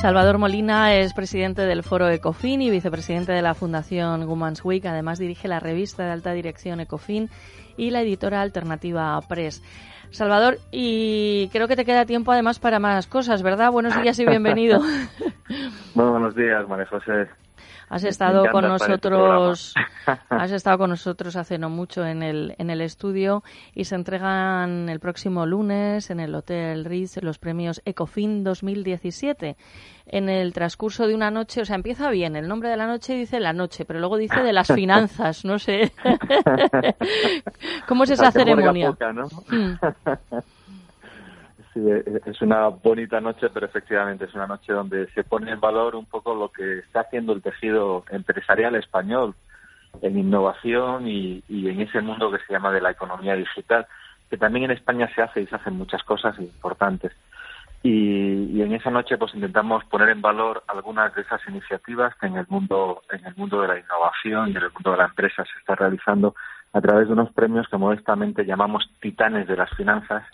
Salvador Molina es presidente del Foro Ecofin y vicepresidente de la Fundación Women's Week. Además dirige la revista de alta dirección Ecofin y la editora alternativa Press. Salvador, y creo que te queda tiempo además para más cosas, ¿verdad? Buenos días y bienvenido. Muy buenos días, María José. Has estado con este nosotros, has estado con nosotros hace no mucho en el en el estudio y se entregan el próximo lunes en el Hotel Ritz los premios Ecofin 2017. En el transcurso de una noche, o sea, empieza bien, el nombre de la noche dice la noche, pero luego dice de las finanzas, no sé. ¿Cómo es esa ceremonia? poca, ¿no? Mm. Sí, e- es una bonita noche, pero efectivamente es una noche donde se pone en valor un poco lo que está haciendo el tejido empresarial español en innovación y, y en ese mundo que se llama de la economía digital, que también en España se hace y se hacen muchas cosas importantes. Y, y en esa noche pues intentamos poner en valor algunas de esas iniciativas que en el mundo en el mundo de la innovación y en el mundo de la empresa se está realizando a través de unos premios que modestamente llamamos titanes de las finanzas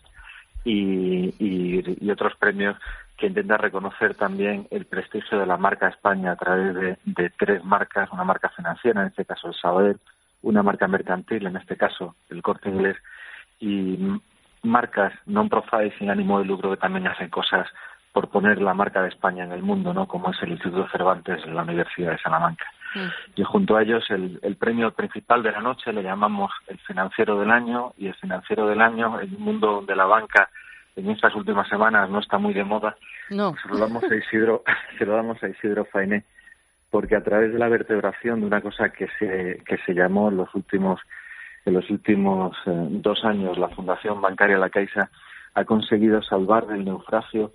y, y, y otros premios que intentan reconocer también el prestigio de la marca España a través de, de tres marcas, una marca financiera, en este caso el Sabadell, una marca mercantil, en este caso el Corte Inglés, y marcas non-profit sin ánimo de lucro que también hacen cosas por poner la marca de España en el mundo, ¿no? como es el Instituto Cervantes en la Universidad de Salamanca. Y junto a ellos el, el premio principal de la noche le llamamos el financiero del año y el financiero del año en un mundo donde la banca en estas últimas semanas no está muy de moda, No. se lo damos a Isidro, se lo damos a Isidro Fainé, porque a través de la vertebración de una cosa que se, que se llamó en los últimos, en los últimos eh, dos años, la Fundación Bancaria La Caixa ha conseguido salvar del naufragio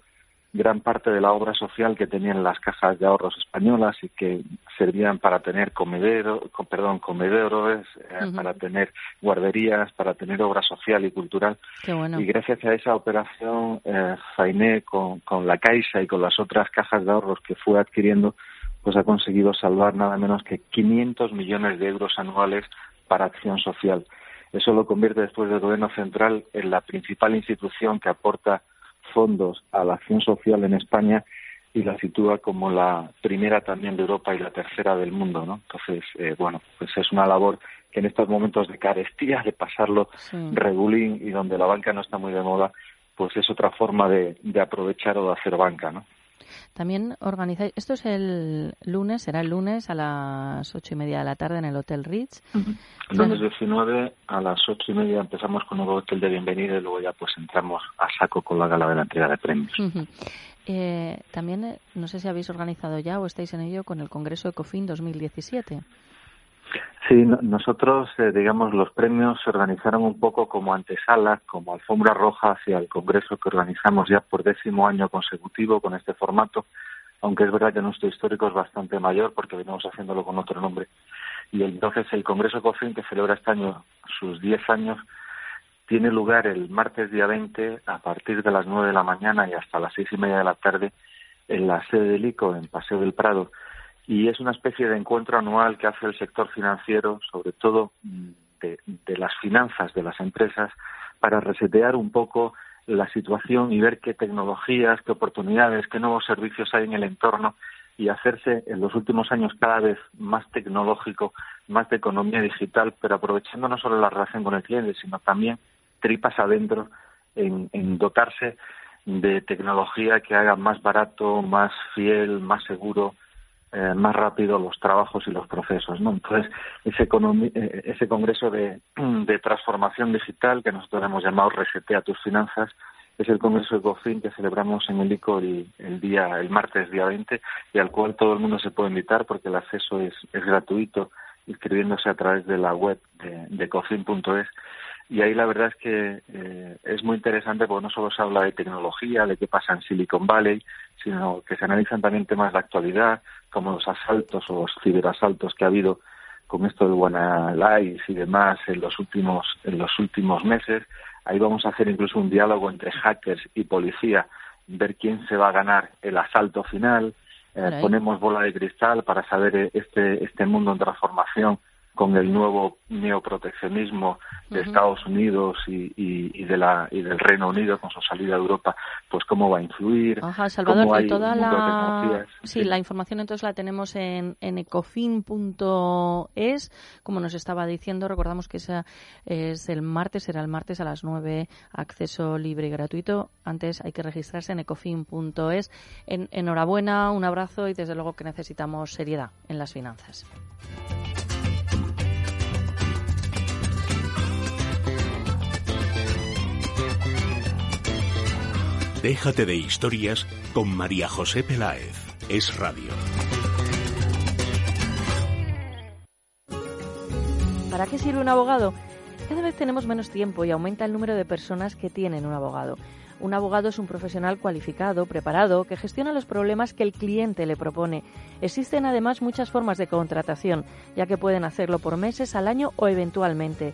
gran parte de la obra social que tenían las cajas de ahorros españolas y que servían para tener comedero, co- perdón, comedores, eh, para tener guarderías, para tener obra social y cultural. Bueno. Y gracias a esa operación, eh, Fainé, con, con la Caixa y con las otras cajas de ahorros que fue adquiriendo, pues ha conseguido salvar nada menos que 500 millones de euros anuales para acción social. Eso lo convierte después del Gobierno Central en la principal institución que aporta fondos a la acción social en España y la sitúa como la primera también de Europa y la tercera del mundo, ¿no? Entonces, eh, bueno, pues es una labor que en estos momentos de carestía, de pasarlo Sí. regulín y donde la banca no está muy de moda, pues es otra forma de, de aprovechar o de hacer banca, ¿no? También organizáis, esto es el lunes, será el lunes a las ocho y media de la tarde en el Hotel Ritz. Lunes 19 a las ocho y media empezamos con un hotel de bienvenida y luego ya pues entramos a saco con la gala de la entrega de premios. Ujú. Eh, también, eh, no sé si habéis organizado ya o estáis en ello con el Congreso Ecofin 2017. Sí, no- nosotros, eh, digamos, los premios se organizaron un poco como antesala, como alfombra roja hacia el congreso que organizamos ya por décimo año consecutivo con este formato, aunque es verdad que nuestro histórico es bastante mayor porque venimos haciéndolo con otro nombre. Y entonces el Congreso COFIN, que celebra este año sus 10 años, tiene lugar el martes día 20 a partir de las 9 de la mañana y hasta las seis y media de la tarde en la sede del ICO, en Paseo del Prado y es una especie de encuentro anual que hace el sector financiero, sobre todo de, de las finanzas de las empresas, para resetear un poco la situación y ver qué tecnologías, qué oportunidades, qué nuevos servicios hay en el entorno y hacerse en los últimos años cada vez más tecnológico, más de economía digital, pero aprovechando no solo la relación con el cliente, sino también tripas adentro en, en dotarse de tecnología que haga más barato, más fiel, más seguro, eh, más rápido los trabajos y los procesos. ¿no? Entonces, ese, eh, ese congreso de, de transformación digital que nosotros hemos llamado Resetea tus finanzas es el Congreso de COFIN que celebramos en el ICO el, día, el martes día 20 y al cual todo el mundo se puede invitar porque el acceso es, es gratuito inscribiéndose a través de la web de, de cofin.es y ahí la verdad es que eh, es muy interesante porque no solo se habla de tecnología, de qué pasa en Silicon Valley, sino que se analizan también temas de actualidad, como los asaltos o los ciberasaltos que ha habido con esto de WannaLies y demás en los últimos en los últimos meses. Ahí vamos a hacer incluso un diálogo entre hackers y policía, ver quién se va a ganar el asalto final. Eh, ponemos bola de cristal para saber eh, este este mundo en transformación con el nuevo neoproteccionismo de Estados Unidos y, y, de la, y del Reino Unido con su salida a Europa, pues cómo va a influir. Ajá, Salvador, y toda la... Sí, la información entonces la tenemos en, en ecofin.es, como nos estaba diciendo, recordamos que esa es el martes, será el martes a las 9, acceso libre y gratuito. Antes hay que registrarse en ecofin.es. En, enhorabuena, un abrazo y desde luego que necesitamos seriedad en las finanzas. Déjate de historias con María José Peláez. Es radio. ¿Para qué sirve un abogado? Cada vez tenemos menos tiempo y aumenta el número de personas que tienen un abogado. Un abogado es un profesional cualificado, preparado, que gestiona los problemas que el cliente le propone. Existen además muchas formas de contratación, ya que pueden hacerlo por meses, al año o eventualmente.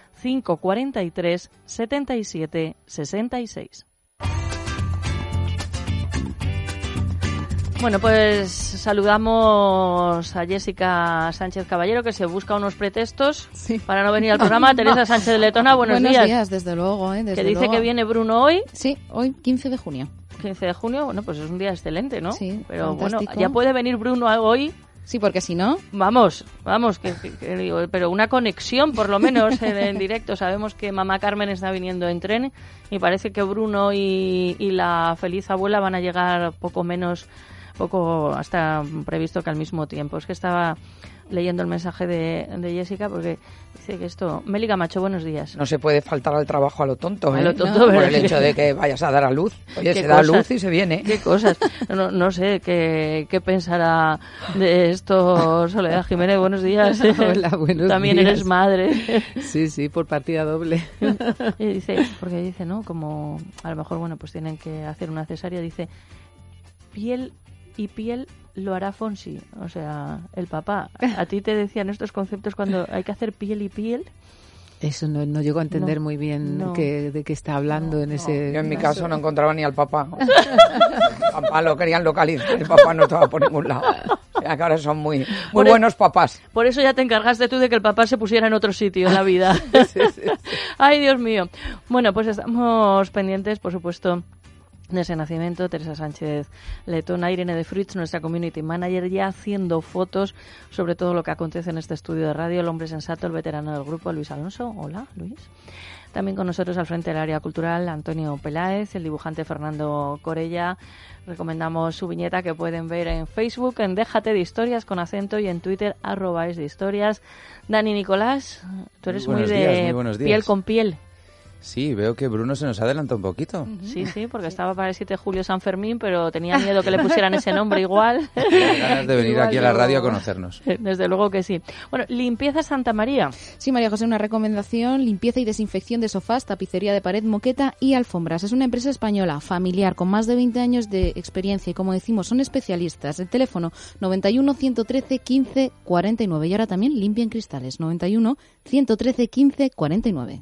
543 77 66. Bueno, pues saludamos a Jessica Sánchez Caballero, que se busca unos pretextos para no venir al programa. Teresa Sánchez de Letona, buenos, buenos días. desde luego. ¿eh? que dice que viene Bruno hoy. Sí, hoy 15 de junio. 15 de junio, bueno, pues es un día excelente, ¿no? Sí, Pero bueno, ya puede venir Bruno hoy. Sí, porque si no... Vamos, vamos, que, digo, pero una conexión por lo menos en, directo. Sabemos que mamá Carmen está viniendo en tren y parece que Bruno y, y la feliz abuela van a llegar poco menos, poco hasta previsto que al mismo tiempo. Es que estaba leyendo el mensaje de, de Jessica porque dice que esto... Meli Macho, buenos días. No se puede faltar al trabajo a lo tonto, ¿eh? A lo tonto, Por el hecho de que vayas a dar a luz. Oye, se da luz y se viene. Qué cosas. No, no sé qué, qué pensará de esto Soledad Jiménez. Buenos días. Hola, buenos También eres madre. Sí, sí, por partida doble. Y dice, porque dice, ¿no? Como a lo mejor, bueno, pues tienen que hacer una cesárea. Dice, piel y piel lo hará Fonsi, o sea, el papá. ¿A ti te decían estos conceptos cuando hay que hacer piel y piel? Eso no, no llego a entender muy bien de qué está hablando en ese... Yo en mi caso no encontraba ni al papá. papá lo querían localizar, el papá no estaba por ningún lado. Ya que ahora son muy, muy e- buenos papás. Por eso ya te encargaste tú de que el papá se pusiera en otro sitio en la vida. Ay, Dios mío. Bueno, pues estamos pendientes, por supuesto, de ese nacimiento, Teresa Sánchez Letona, Irene de Fruits, nuestra community manager, ya haciendo fotos sobre todo lo que acontece en este estudio de radio, el hombre sensato, el veterano del grupo, Luis Alonso. Hola, Luis. También con nosotros al frente del área cultural, Antonio Peláez, el dibujante Fernando Corella. Recomendamos su viñeta que pueden ver en Facebook, en Déjate de Historias con acento y en Twitter, arroba es de historias. Dani Nicolás, tú eres muy, de piel con piel. Sí, veo que Bruno se nos adelanta un poquito. Sí, sí, porque estaba para el 7 de julio San Fermín, pero tenía miedo que le pusieran ese nombre igual. ganas de venir aquí a la radio a conocernos. Desde luego que sí. Bueno, limpieza Santa María. Sí, María José, una recomendación, limpieza y desinfección de sofás, tapicería de pared, moqueta y alfombras. Es una empresa española, familiar, con más de 20 años de experiencia y, como decimos, son especialistas. El teléfono 91 113 15 49 y ahora también limpian cristales 91 113 15 49.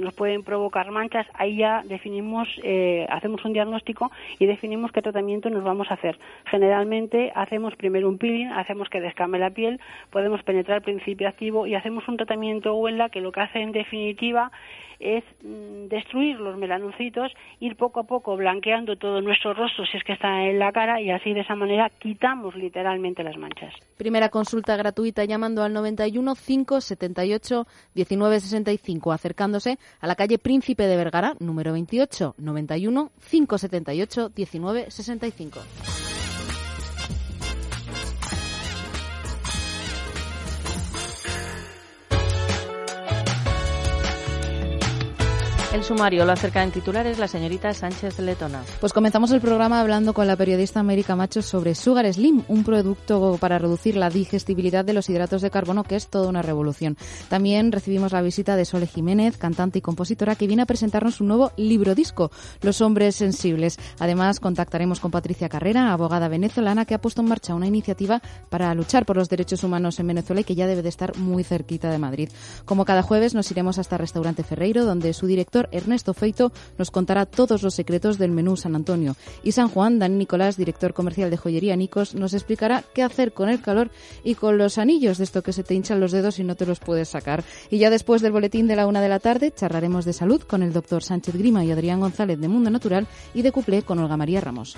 nos pueden provocar manchas, ahí ya definimos, eh, hacemos un diagnóstico y definimos qué tratamiento nos vamos a hacer. Generalmente hacemos primero un peeling, hacemos que descame la piel, podemos penetrar el principio activo y hacemos un tratamiento huela que lo que hace en definitiva es mm, destruir los melanocitos, ir poco a poco blanqueando todo nuestro rostro si es que está en la cara y así de esa manera quitamos literalmente las manchas. Primera consulta gratuita llamando al 91 578 1965 acercándose a la calle Príncipe de Vergara número 28 91 578 1965. El sumario lo acerca en titulares la señorita Sánchez Letona. Pues comenzamos el programa hablando con la periodista América Macho sobre Sugar Slim, un producto para reducir la digestibilidad de los hidratos de carbono que es toda una revolución. También recibimos la visita de Sole Jiménez, cantante y compositora, que viene a presentarnos un nuevo libro disco, Los hombres sensibles. Además, contactaremos con Patricia Carrera, abogada venezolana, que ha puesto en marcha una iniciativa para luchar por los derechos humanos en Venezuela y que ya debe de estar muy cerquita de Madrid. Como cada jueves, nos iremos hasta Restaurante Ferreiro, donde su director Ernesto Feito nos contará todos los secretos del menú San Antonio. Y San Juan, Dani Nicolás, director comercial de joyería Nicos, nos explicará qué hacer con el calor y con los anillos de esto que se te hinchan los dedos y no te los puedes sacar. Y ya después del boletín de la una de la tarde, charlaremos de salud con el doctor Sánchez Grima y Adrián González de Mundo Natural y de cuplé con Olga María Ramos.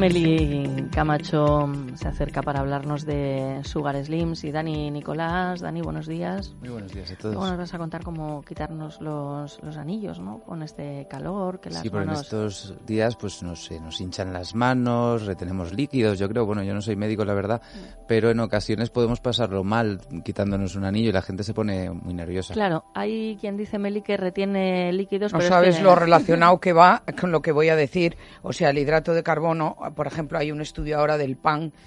Meli Camacho se acerca para hablarnos de Sugar Slims y Dani Nicolás. Dani, buenos días. Muy buenos días a todos. Bueno, nos vas a contar cómo quitarnos los, los anillos, ¿no? Con este calor, que las sí, pero en estos días pues no sé, nos hinchan las manos, retenemos líquidos, yo creo, bueno, yo no soy médico la verdad, pero en ocasiones podemos pasarlo mal quitándonos un anillo y la gente se pone muy nerviosa. Claro, hay quien dice, Meli, que retiene líquidos, No pero es sabes que- lo relacionado que va con lo que voy a decir. O sea, el hidrato de carbono, por ejemplo, hay un estudio ahora del pan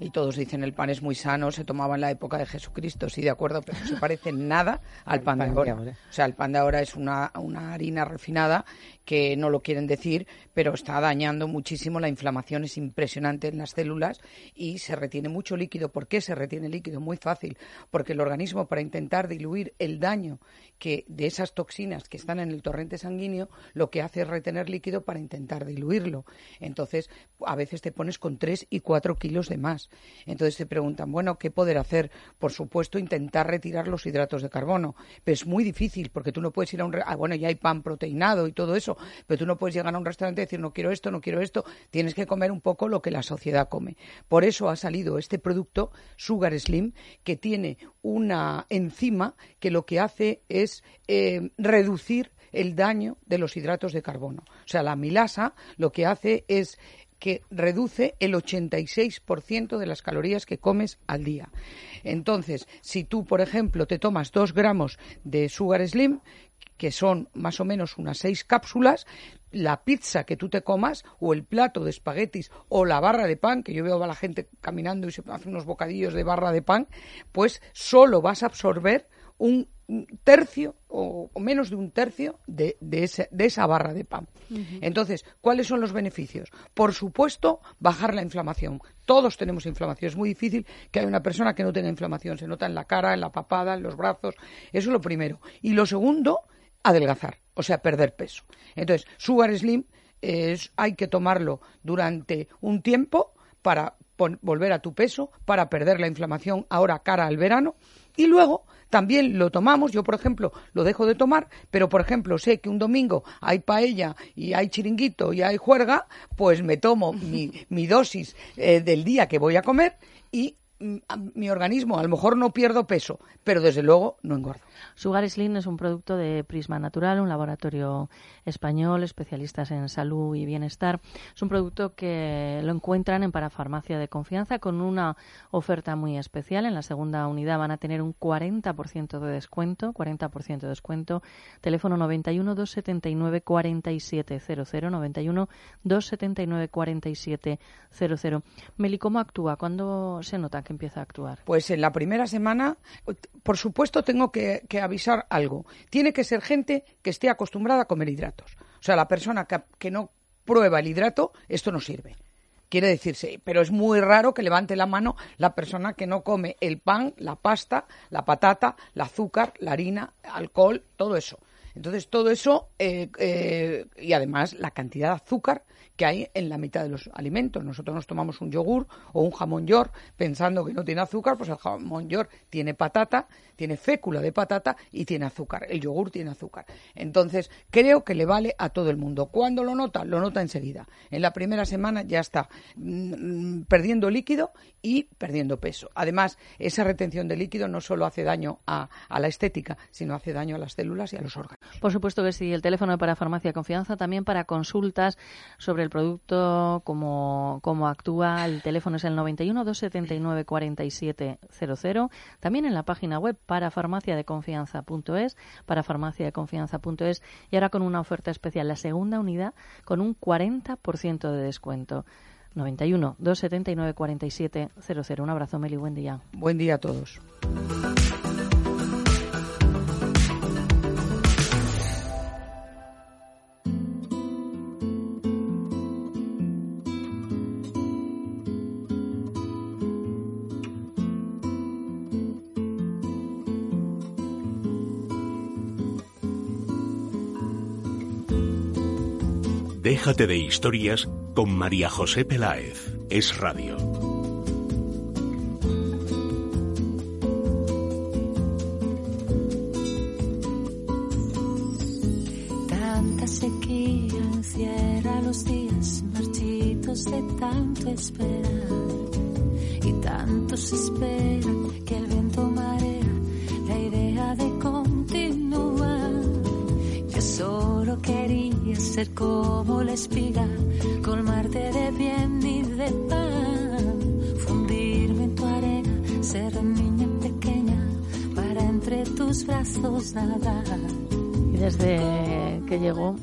Y todos dicen el pan es muy sano, se tomaba en la época de Jesucristo, sí, de acuerdo, pero no se parece nada al pan, de ahora. O sea, el pan de ahora es una, una harina refinada que no lo quieren decir, pero está dañando muchísimo, la inflamación es impresionante en las células y se retiene mucho líquido. ¿Por qué se retiene líquido? Muy fácil, porque el organismo para intentar diluir el daño que de esas toxinas que están en el torrente sanguíneo, lo que hace es retener líquido para intentar diluirlo. Entonces, a veces te pones con 3 y 4 kilos de más. Entonces te preguntan, bueno, ¿qué poder hacer? Por supuesto, intentar retirar los hidratos de carbono. Pero es muy difícil porque tú no puedes ir a un... Ah, bueno, ya hay pan proteinado y todo eso, pero tú no puedes llegar a un restaurante y decir, no quiero esto, no quiero esto. Tienes que comer un poco lo que la sociedad come. Por eso ha salido este producto, Sugar Slim, que tiene una enzima que lo que hace es eh, reducir el daño de los hidratos de carbono. O sea, la milasa lo que hace es que reduce el 86% de las calorías que comes al día. Entonces, si tú, por ejemplo, te tomas dos gramos de Sugar Slim, que son más o menos unas seis cápsulas, la pizza que tú te comas o el plato de espaguetis o la barra de pan, que yo veo a la gente caminando y se hace unos bocadillos de barra de pan, pues solo vas a absorber un tercio o, menos de un tercio de, esa barra de pan. Entonces, ¿cuáles son los beneficios? Por supuesto, bajar la inflamación. Todos tenemos inflamación. Es muy difícil que haya una persona que no tenga inflamación. Se nota en la cara, en la papada, en los brazos. Eso es lo primero. Y lo segundo, adelgazar, o sea, perder peso. Entonces, Sugar Slim es, hay que tomarlo durante un tiempo para volver a tu peso, para perder la inflamación ahora cara al verano y luego también lo tomamos, yo por ejemplo lo dejo de tomar, pero por ejemplo sé que un domingo hay paella y hay chiringuito y hay juerga, pues me tomo mi, mi dosis eh, del día que voy a comer y mi organismo, a lo mejor no pierdo peso, pero desde luego no engordo. Sugar Slim es un producto de Prisma Natural, un laboratorio español, especialistas en salud y bienestar. Es un producto que lo encuentran en Parafarmacia de Confianza con una oferta muy especial. En la segunda unidad van a tener un 40% de descuento, 40% de descuento. Teléfono 91 279 4700, 91 279 4700. Meli, ¿cómo actúa? ¿Cuándo se nota que empieza a actuar? Pues en la primera semana, por supuesto, tengo que avisar algo. Tiene que ser gente que esté acostumbrada a comer hidratos. O sea, la persona que, no prueba el hidrato, esto no sirve. Quiere decirse, pero es muy raro que levante la mano la persona que no come el pan, la pasta, la patata, el azúcar, la harina, alcohol, todo eso. Entonces, todo eso, eh, eh, y además la cantidad de azúcar que hay en la mitad de los alimentos. Nosotros nos tomamos un yogur o un jamón york pensando que no tiene azúcar, pues el jamón york tiene patata, tiene fécula de patata y tiene azúcar. El yogur tiene azúcar. Entonces, creo que le vale a todo el mundo. ¿Cuándo lo nota? Lo nota enseguida. En la primera semana ya está mm, perdiendo líquido y perdiendo peso. Además, esa retención de líquido no solo hace daño a, la estética, sino hace daño a las células y a los órganos. Por supuesto que sí. El teléfono para Farmacia Confianza también para consultas sobre el producto, cómo, cómo actúa. El teléfono es el 91 279 4700. También en la página web para farmaciadeconfianza.es, para farmaciadeconfianza.es y ahora con una oferta especial, la segunda unidad con un 40% de descuento. 91 279 4700. Un abrazo, Meli, buen día. Buen día a todos. Déjate de historias con María José Peláez. Es radio. Tanta sequía encierra los días marchitos de tanto esperar. Y tantos esperan que el ser como la espiga, colmarte de bien y de pan, fundirme en tu arena, ser niña pequeña para entre tus brazos nadar. Y desde que llegó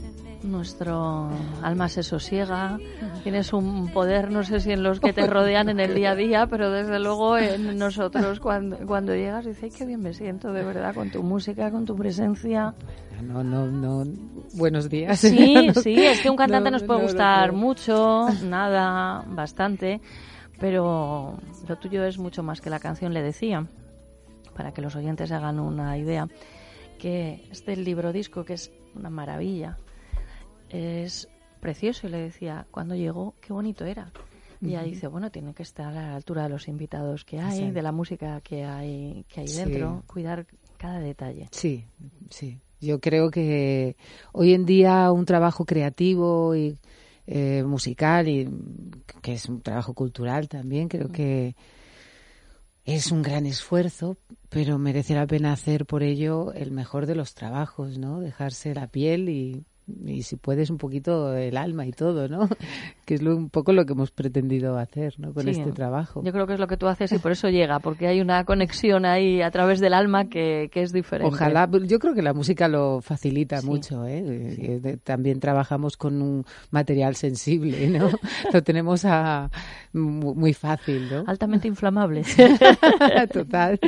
nuestro alma se sosiega, tienes un poder, no sé si en los que te rodean en el día a día, pero desde luego en nosotros cuando, cuando llegas dices, qué bien me siento de verdad con tu música, con tu presencia. No, no, no. Buenos días. Sí, sí, es que un cantante nos puede gustar mucho, nada, bastante, pero lo tuyo es mucho más que la canción le decía, para que los oyentes hagan una idea, que este libro disco que es una maravilla, es precioso y le decía, cuando llegó, qué bonito era. Y ella dice, bueno, tiene que estar a la altura de los invitados que hay, de la música que hay, que hay dentro, cuidar cada detalle. Sí, sí. Yo creo que hoy en día un trabajo creativo y eh, musical y que es un trabajo cultural también, creo que es un gran esfuerzo, pero merece la pena hacer por ello el mejor de los trabajos, ¿no? Dejarse la piel y y si puedes un poquito el alma y todo, ¿no? Que es lo, un poco lo que hemos pretendido hacer, ¿no? Con este trabajo. Yo creo que es lo que tú haces y por eso llega, porque hay una conexión ahí a través del alma que, que es diferente. Ojalá, yo creo que la música lo facilita mucho, ¿eh? ¿eh? También trabajamos con un material sensible, ¿no? lo tenemos a, muy fácil, ¿no? Altamente inflamable. Total.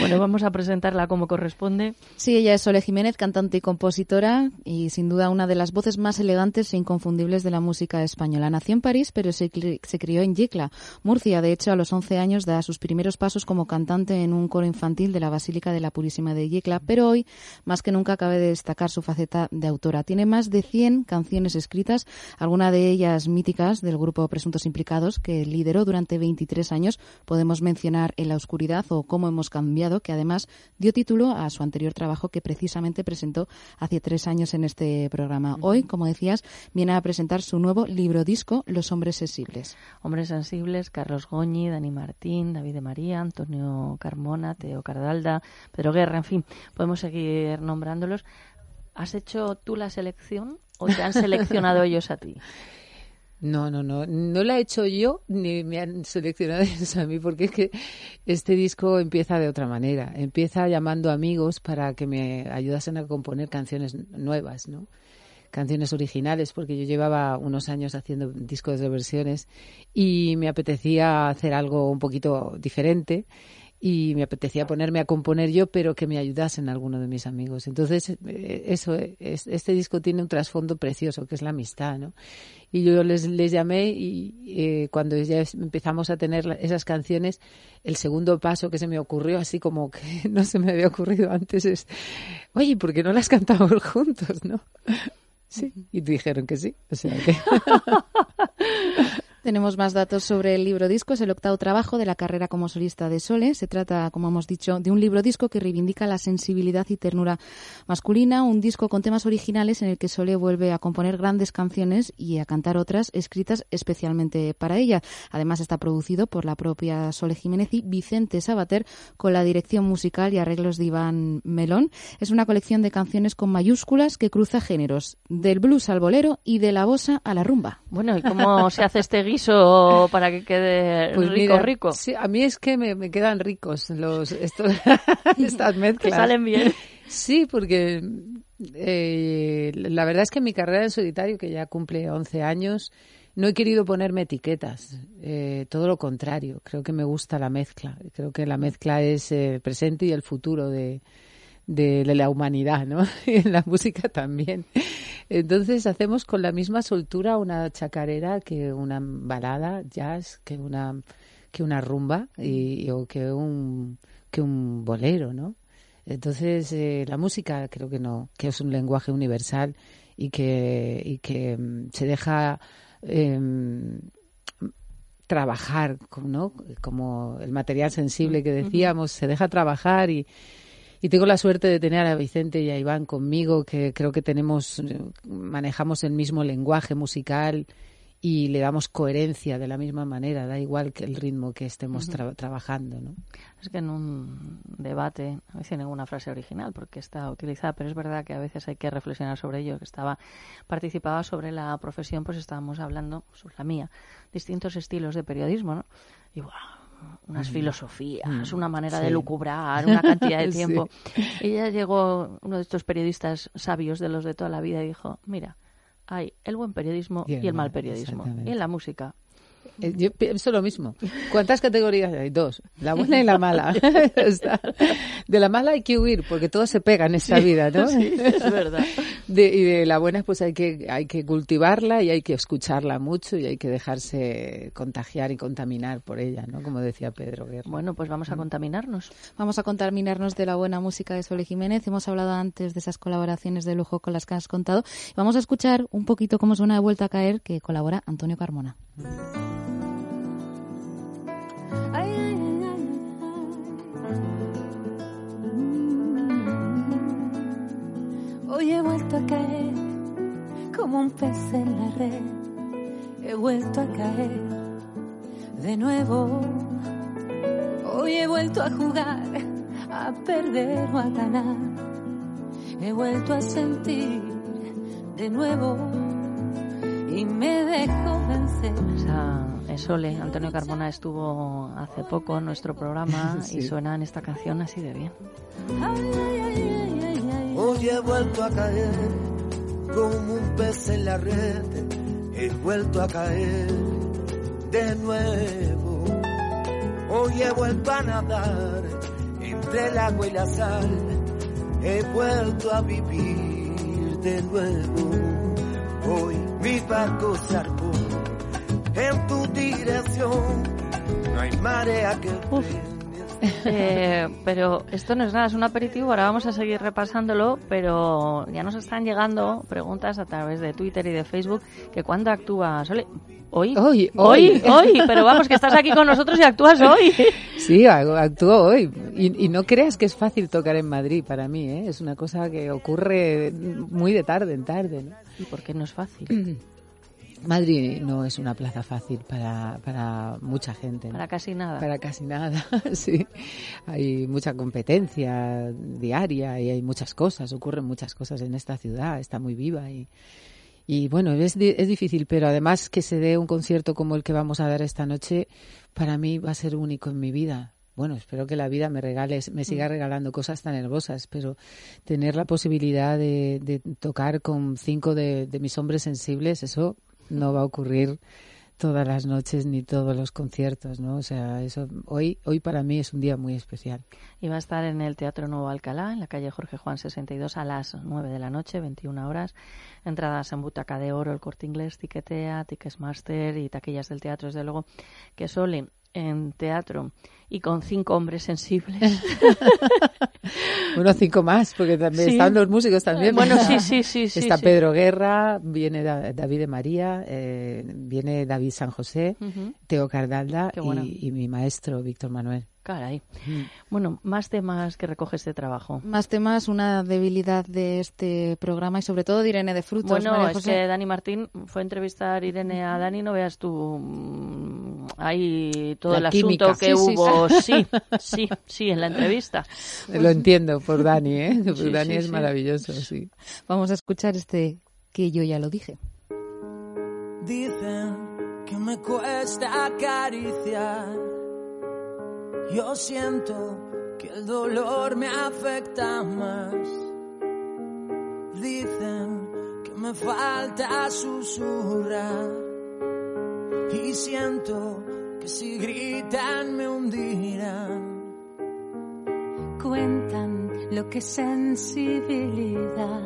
Bueno, vamos a presentarla como corresponde. Sí, ella es Sole Jiménez, cantante y compositora y sin duda una de las voces más elegantes e inconfundibles de la música española. Nació en París, pero se, crió en Yecla, Murcia. De hecho, a los 11 años da sus primeros pasos como cantante en un coro infantil de la Basílica de la Purísima de Yecla, pero hoy, más que nunca, cabe destacar su faceta de autora. Tiene más de 100 canciones escritas, algunas de ellas míticas del grupo Presuntos Implicados, que lideró durante 23 años. Podemos mencionar En la Oscuridad o Cómo hemos cambiado, que además dio título a su anterior trabajo que precisamente presentó hace tres años en este programa. Hoy, como decías, viene a presentar su nuevo libro disco, Los Hombres Sensibles. Hombres Sensibles, Carlos Goñi, Dani Martín, David de María, Antonio Carmona, Teo Cardalda, Pedro Guerra, en fin, podemos seguir nombrándolos. ¿Has hecho tú la selección o te han seleccionado ellos a ti? No, no, no, no la he hecho yo ni me han seleccionado ellos a mí porque es que este disco empieza de otra manera. Empieza llamando amigos para que me ayudasen a componer canciones nuevas, ¿no? Canciones originales porque yo llevaba unos años haciendo discos de versiones y me apetecía hacer algo un poquito diferente y me apetecía ponerme a componer yo, pero que me ayudasen algunos de mis amigos. Entonces, eh, eso, este disco tiene un trasfondo precioso, que es la amistad, ¿no? Y yo les, les llamé y eh, cuando ya empezamos a tener esas canciones, el segundo paso que se me ocurrió, así como que no se me había ocurrido antes, es, oye, ¿por qué no las cantamos juntos, no? Sí, y dijeron que sí. O sea que... Tenemos más datos sobre el libro disco. Es el octavo trabajo de la carrera como solista de Sole. Se trata, como hemos dicho, de un libro disco que reivindica la sensibilidad y ternura masculina. Un disco con temas originales en el que Sole vuelve a componer grandes canciones y a cantar otras escritas especialmente para ella. Además, está producido por la propia Sole Jiménez y Vicente Sabater con la dirección musical y arreglos de Iván Melón. Es una colección de canciones con mayúsculas que cruza géneros, del blues al bolero y de la bossa a la rumba. Bueno, ¿y cómo se hace este guiso para que quede pues rico, rico? Sí, a mí es que me, quedan ricos los estos, estas mezclas. salen bien. Sí, porque eh, la verdad es que mi carrera en solitario, que ya cumple 11 años, no he querido ponerme etiquetas, eh, todo lo contrario. Creo que me gusta la mezcla. Creo que la mezcla es el presente y el futuro de, de, la humanidad, ¿no? y en la música también. Entonces hacemos con la misma soltura una chacarera que una balada, jazz, que una que una rumba y, o que un que un bolero, ¿no? Entonces eh, la música creo que no, que es un lenguaje universal y que y que mm, se deja em, trabajar, ¿no? Como el material sensible que decíamos, se deja trabajar y y tengo la suerte de tener a Vicente y a Iván conmigo, que creo que tenemos, manejamos el mismo lenguaje musical y le damos coherencia de la misma manera, da igual que el ritmo que estemos trabajando. ¿no? Es que en un debate, a veces ninguna frase original porque está utilizada, pero es verdad que a veces hay que reflexionar sobre ello, que estaba participaba sobre la profesión, pues estábamos hablando, sobre la mía, distintos estilos de periodismo, ¿no? Y wow, unas filosofías, una manera de lucubrar, una cantidad de tiempo. Y ya llegó uno de estos periodistas sabios de los de toda la vida y dijo, mira, hay el buen periodismo y el, mal periodismo. Y en la música yo pienso lo mismo. ¿Cuántas categorías hay? Dos. La buena y la mala. de la mala hay que huir, porque todo se pega en esta vida, ¿no? Sí, es verdad. De, y de la buena, pues hay que, hay que cultivarla y hay que escucharla mucho y hay que dejarse contagiar y contaminar por ella, ¿no? Como decía Pedro Guerra. Bueno, pues vamos a mm. contaminarnos. Vamos a contaminarnos de la buena música de Sole Jiménez. Hemos hablado antes de esas colaboraciones de lujo con las que has contado. Vamos a escuchar un poquito cómo suena de vuelta a caer que colabora Antonio Carmona. Hoy he vuelto a caer como un pez en la red. He vuelto a caer de nuevo. Hoy he vuelto a jugar, a perder o a ganar. He vuelto a sentir de nuevo y me dejo vencer. Esa Sole, Antonio Carmona estuvo hace poco en nuestro programa y suena en esta canción así de bien. Hoy he vuelto a caer como un pez en la red, he vuelto a caer de nuevo. Hoy he vuelto a nadar entre el agua y la sal, he vuelto a vivir de nuevo. Hoy mi barco zarpó en tu dirección, no hay marea que... Eh, pero esto no es nada, es un aperitivo. Ahora vamos a seguir repasándolo, pero ya nos están llegando preguntas a través de Twitter y de Facebook que cuando actúa Sole. Hoy, hoy, hoy, hoy, pero vamos, que estás aquí con nosotros y actúas hoy. Sí, actúo hoy. Y, no creas que es fácil tocar en Madrid para mí, ¿eh? es una cosa que ocurre muy de tarde en tarde. ¿no? ¿Y por qué no es fácil? Madrid no es una plaza fácil para, para mucha gente. Para casi nada. Para casi nada, sí. Hay mucha competencia diaria y hay muchas cosas, ocurren muchas cosas en esta ciudad, está muy viva y, y bueno, es, es difícil, pero además que se dé un concierto como el que vamos a dar esta noche, para mí va a ser único en mi vida. Bueno, espero que la vida me regale, me siga mm. regalando cosas tan hermosas, pero tener la posibilidad de, de tocar con cinco de, de mis hombres sensibles, eso no va a ocurrir todas las noches ni todos los conciertos, ¿no? O sea, eso hoy hoy para mí es un día muy especial. Y va a estar en el Teatro Nuevo Alcalá, en la calle Jorge Juan 62 a las 9 de la noche, 21 horas. Entradas en Butaca de Oro, el Corte Inglés, Tiquetea, Ticketmaster y taquillas del teatro, desde luego, que Sole en teatro y con cinco hombres sensibles. bueno, cinco más, porque también están los músicos también. Bueno, sí, sí, sí. Está Pedro Guerra, viene David de María, eh, viene David San José, Teo Cardalda y, mi maestro Víctor Manuel. Caray. Bueno, más temas que recoge este trabajo. Más temas, una debilidad de este programa y sobre todo de Irene de Frutos. Bueno, es que Dani Martín fue a entrevistar Irene a Dani, no veas tú mm, ahí todo el asunto que hubo. Sí. sí, sí, en la entrevista. Lo entiendo por Dani, ¿eh? Dani es maravilloso, sí. Vamos a escuchar este que yo ya lo dije. Dicen que me cuesta acariciar yo siento que el dolor me afecta más. Dicen que me falta susurrar. Y siento que si gritan me hundirán. Cuentan lo que es sensibilidad.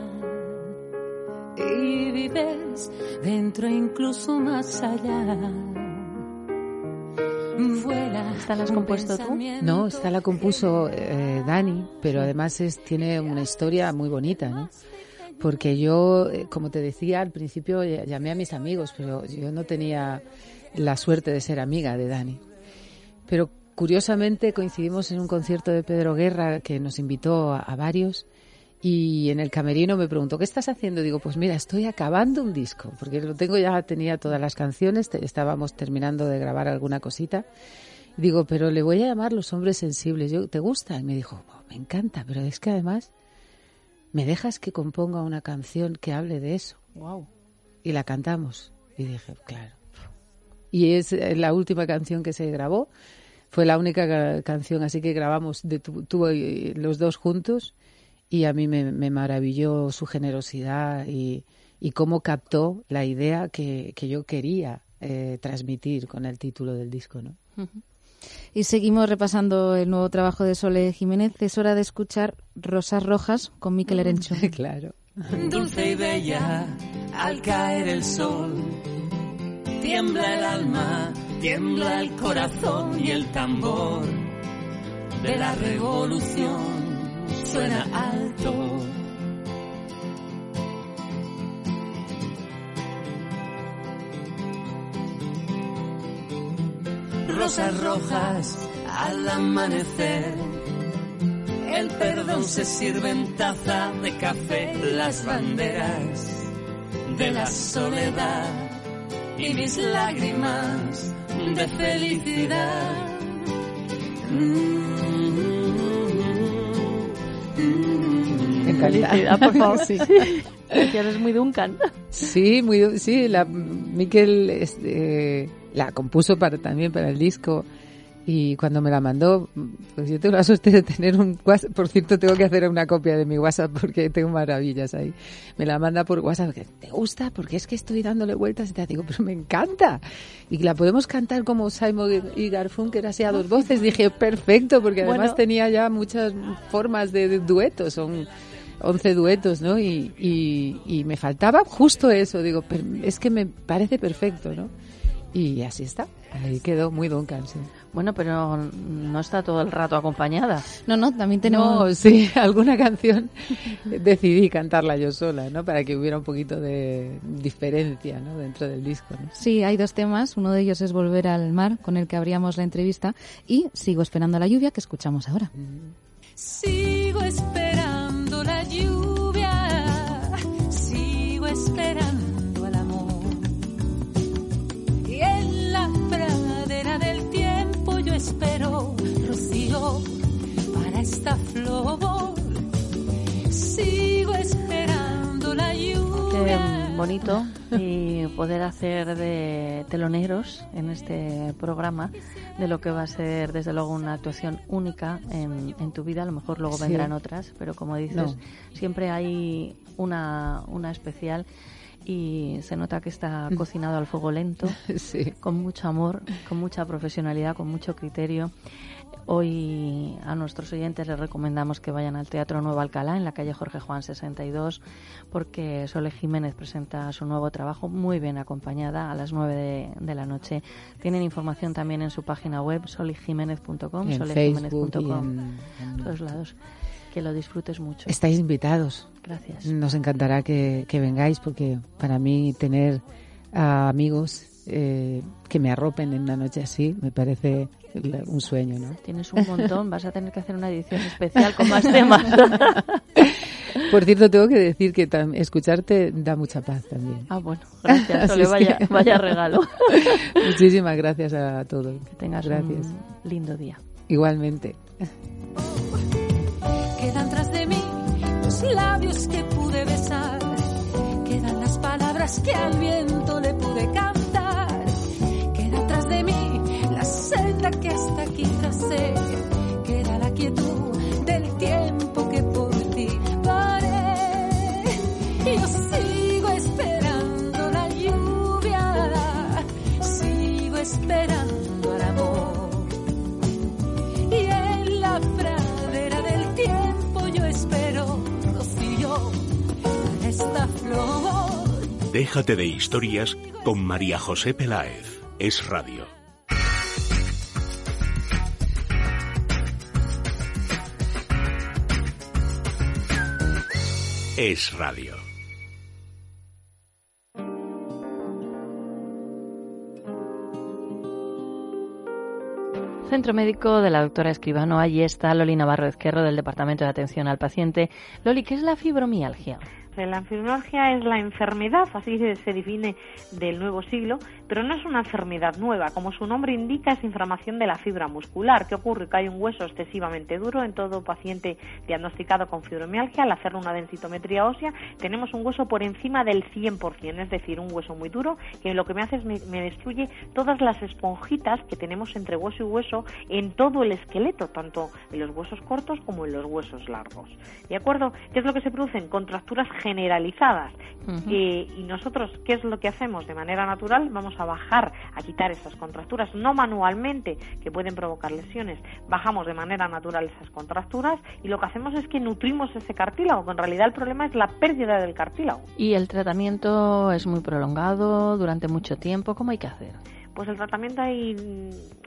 Y vives dentro incluso más allá ¿Esta la has compuesto tú? No, esta la compuso eh, Dani, pero además es, tiene una historia muy bonita, ¿no? Porque yo, eh, como te decía al principio, llamé a mis amigos, pero yo no tenía la suerte de ser amiga de Dani. Pero curiosamente coincidimos en un concierto de Pedro Guerra que nos invitó a varios y en el camerino me preguntó, ¿qué estás haciendo? Digo, pues mira, estoy acabando un disco, porque lo tengo ya, tenía todas las canciones, estábamos terminando de grabar alguna cosita. Digo, pero le voy a llamar Los Hombres Sensibles. Yo, ¿Te gusta? Y me dijo, oh, me encanta, pero es que además, ¿me dejas que componga una canción que hable de eso? Wow. Y la cantamos. Y dije, claro. Y es eh, la última canción que se grabó. Fue la única canción así que grabamos de tú los dos juntos y a mí me, maravilló su generosidad y, y cómo captó la idea que, que yo quería eh, transmitir con el título del disco, ¿no? Y seguimos repasando el nuevo trabajo de Sole Jiménez. Es hora de escuchar Rosas Rojas con Miquel mm, Erencho. claro. Dulce y bella al caer el sol. Tiembla el alma, tiembla el corazón y el tambor de la revolución suena alto. rosas rojas al amanecer. El perdón se sirve en taza de café, las banderas de la soledad y mis lágrimas de felicidad. Felicidad, por favor. Sí. Eres muy Duncan. Sí, muy, sí, la Miquel este, la compuso para también para el disco y cuando me la mandó, pues yo tengo la suerte de tener un WhatsApp, por cierto tengo que hacer una copia de mi WhatsApp porque tengo maravillas ahí. Me la manda por WhatsApp, ¿te gusta? Porque es que estoy dándole vueltas y te digo, pero me encanta. Y la podemos cantar como Simon y Garfunkel así a dos voces. Dije, perfecto, porque además tenía ya muchas formas de, duetos, son 11 duetos, ¿no? Y, y, y me faltaba justo eso, digo, es que me parece perfecto, ¿no? Y así está. Ahí quedó muy Duncan, sí. Bueno, pero no está todo el rato acompañada. No, no, también tenemos... sí, alguna canción decidí cantarla yo sola, ¿no? Para que hubiera un poquito de diferencia, ¿no? Dentro del disco, ¿no? Sí, hay dos temas. Uno de ellos es Volver al mar, con el que abríamos la entrevista. Y Sigo esperando la lluvia, que escuchamos ahora. Sigo esperando la lluvia. Sigo esperando espero rocío para esta flor. Sigo esperando la lluvia. Bonito y poder hacer de teloneros en este programa de lo que va a ser desde luego una actuación única en, en tu vida. A lo mejor luego vendrán otras, pero como dices, siempre hay una, una especial y se nota que está mm. cocinado al fuego lento, con mucho amor, con mucha profesionalidad, con mucho criterio. Hoy a nuestros oyentes les recomendamos que vayan al Teatro Nuevo Alcalá en la calle Jorge Juan 62 porque Sole Jiménez presenta su nuevo trabajo muy bien acompañada a las 9 de, la noche. Tienen información también en su página web solijiménez.com, solejiménez.com, en todos lados que lo disfrutes mucho. Estáis invitados. Gracias. Nos encantará que, vengáis porque para mí tener amigos eh, que me arropen en una noche así me parece un sueño, ¿no? Tienes un montón, vas a tener que hacer una edición especial con más temas. Por cierto, tengo que decir que escucharte da mucha paz también. Ah, bueno, gracias, vaya, vaya regalo. Muchísimas gracias a todos. Que tengas gracias. un lindo día. Igualmente. Quedan tras de mí los labios que pude besar. Quedan las palabras que al viento le pude cantar. Que hasta aquí tracé. Queda la quietud del tiempo que por ti paré. Yo sigo esperando la lluvia. Sigo esperando al amor. Y en la Déjate de historias con María José Peláez. Es radio. Es radio. Centro Médico de la doctora Escribano. Allí está Loli Navarro Ezquerro del Departamento de Atención al Paciente. Loli, ¿qué es la fibromialgia? La fibromialgia es la enfermedad, así se define del nuevo siglo, pero no es una enfermedad nueva. Como su nombre indica, es inflamación de la fibra muscular. ¿Qué ocurre? Que hay un hueso excesivamente duro en todo paciente diagnosticado con fibromialgia. Al hacer una densitometría ósea, tenemos un hueso por encima del 100%, es decir, un hueso muy duro que lo que me hace es me, me destruye todas las esponjitas que tenemos entre hueso y hueso en todo el esqueleto, tanto en los huesos cortos como en los huesos largos. ¿De acuerdo? ¿Qué es lo que se producen? Contracturas generales generalizadas. Eh, y nosotros, ¿qué es lo que hacemos? De manera natural vamos a bajar, a quitar esas contracturas, no manualmente, que pueden provocar lesiones. Bajamos de manera natural esas contracturas y lo que hacemos es que nutrimos ese cartílago, que en realidad el problema es la pérdida del cartílago. ¿Y el tratamiento es muy prolongado durante mucho tiempo? ¿Cómo hay que hacer? Pues el tratamiento hay,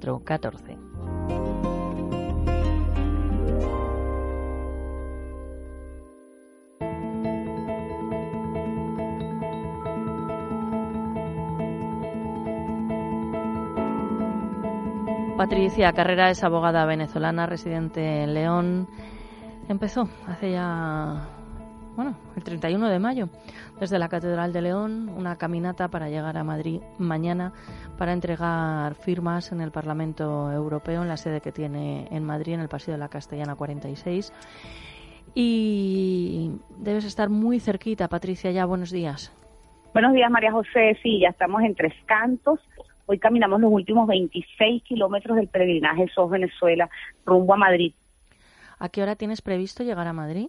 14. Patricia Carrera es abogada venezolana residente en León. Empezó hace ya, bueno, el 31 de mayo, desde la Catedral de León, una caminata para llegar a Madrid mañana para entregar firmas en el Parlamento Europeo, en la sede que tiene en Madrid, en el Paseo de la Castellana 46. Y debes estar muy cerquita, Patricia, ya. Buenos días. Buenos días, María José. Sí, ya estamos en Tres Cantos. Hoy caminamos los últimos 26 kilómetros del peregrinaje SOS Venezuela rumbo a Madrid. ¿A qué hora tienes previsto llegar a Madrid?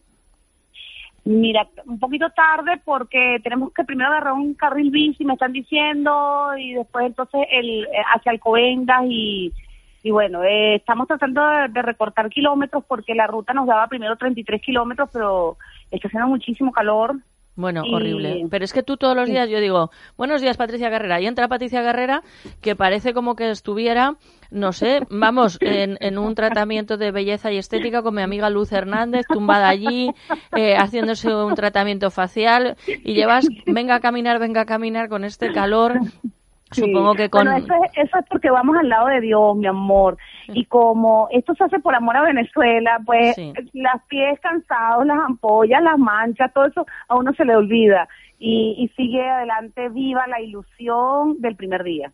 Mira, un poquito tarde porque tenemos que primero agarrar un carril bici, me están diciendo, y después entonces el hacia Alcobendas y, y bueno, eh, estamos tratando de, de, recortar kilómetros porque la ruta nos daba primero 33 kilómetros, pero está haciendo muchísimo calor. Bueno, horrible. Pero es que tú todos los días yo digo, buenos días Patricia Carrera, y entra Patricia Carrera que parece como que estuviera, no sé, vamos, en, en un tratamiento de belleza y estética con mi amiga Luz Hernández, tumbada allí, eh, haciéndose un tratamiento facial, y llevas, venga a caminar, venga a caminar con este calor, Supongo que con... Bueno, eso es, eso es porque vamos al lado de Dios, mi amor. Y como esto se hace por amor a Venezuela, pues las pies cansados, las ampollas, las manchas, todo eso a uno se le olvida. Y, y sigue adelante viva la ilusión del primer día.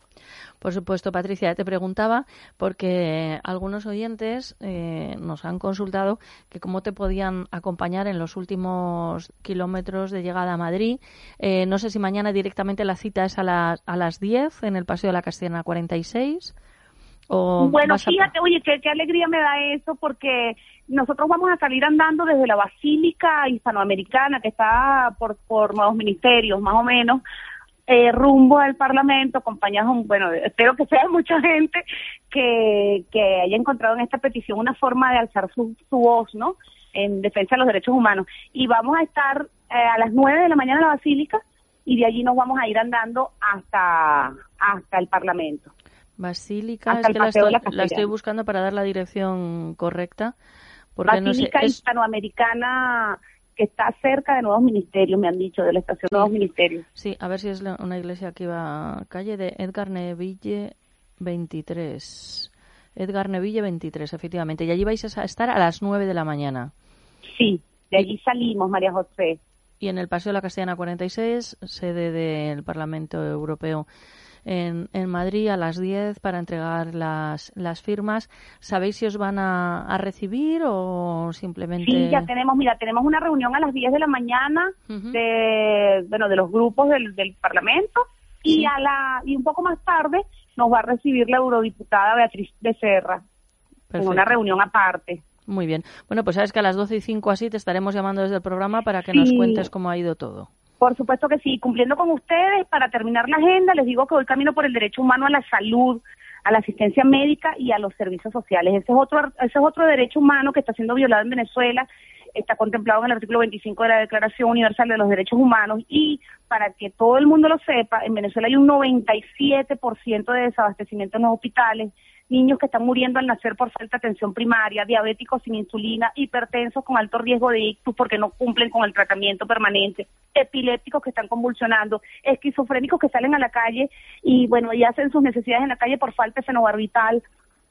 Por supuesto, Patricia, te preguntaba porque algunos oyentes eh, nos han consultado que cómo te podían acompañar en los últimos kilómetros de llegada a Madrid. Eh, no sé si mañana directamente la cita es a, las a las 10 en el Paseo de la Castellana 46. O bueno, fíjate, oye, qué, qué alegría me da eso porque nosotros vamos a salir andando desde la Basílica Hispanoamericana, que está por, por nuevos ministerios, más o menos, eh, rumbo al Parlamento, acompañados, bueno, espero que sea mucha gente que, que haya encontrado en esta petición una forma de alzar su, su voz, ¿no? En defensa de los derechos humanos. Y vamos a estar eh, a las nueve de la mañana en la Basílica y de allí nos vamos a ir andando hasta, hasta el Parlamento. Basílica, es que la estoy, la, estoy, buscando para dar la dirección correcta. Porque Basílica no sé, es... hispanoamericana que está cerca de Nuevos Ministerios, me han dicho, de la estación Nuevos Ministerios. Sí, a ver si es una iglesia que va calle de Edgar Neville 23. Edgar Neville 23, efectivamente. Y allí vais a estar a las 9 de la mañana. Sí, de allí salimos, María José. Y en el Paseo de la Castellana 46, sede del Parlamento Europeo en, en, Madrid a las 10 para entregar las, las firmas. ¿Sabéis si os van a, a, recibir o simplemente...? Sí, ya tenemos, mira, tenemos una reunión a las 10 de la mañana uh -huh. de, bueno, de los grupos del, del Parlamento y, a la, y un poco más tarde nos va a recibir la eurodiputada Beatriz Becerra en una reunión aparte. Muy bien. Bueno, pues sabes que a las 12 y 5 así te estaremos llamando desde el programa para que sí. nos cuentes cómo ha ido todo. Por supuesto que sí, cumpliendo con ustedes, para terminar la agenda, les digo que voy camino por el derecho humano a la salud, a la asistencia médica y a los servicios sociales. Ese es otro, ese es otro derecho humano que está siendo violado en Venezuela, está contemplado en el artículo 25 de la Declaración Universal de los Derechos Humanos y para que todo el mundo lo sepa, en Venezuela hay un 97% de desabastecimiento en los hospitales, niños que están muriendo al nacer por falta de atención primaria, diabéticos sin insulina, hipertensos con alto riesgo de ictus porque no cumplen con el tratamiento permanente, epilépticos que están convulsionando, esquizofrénicos que salen a la calle y bueno, y hacen sus necesidades en la calle por falta de fenobarbital,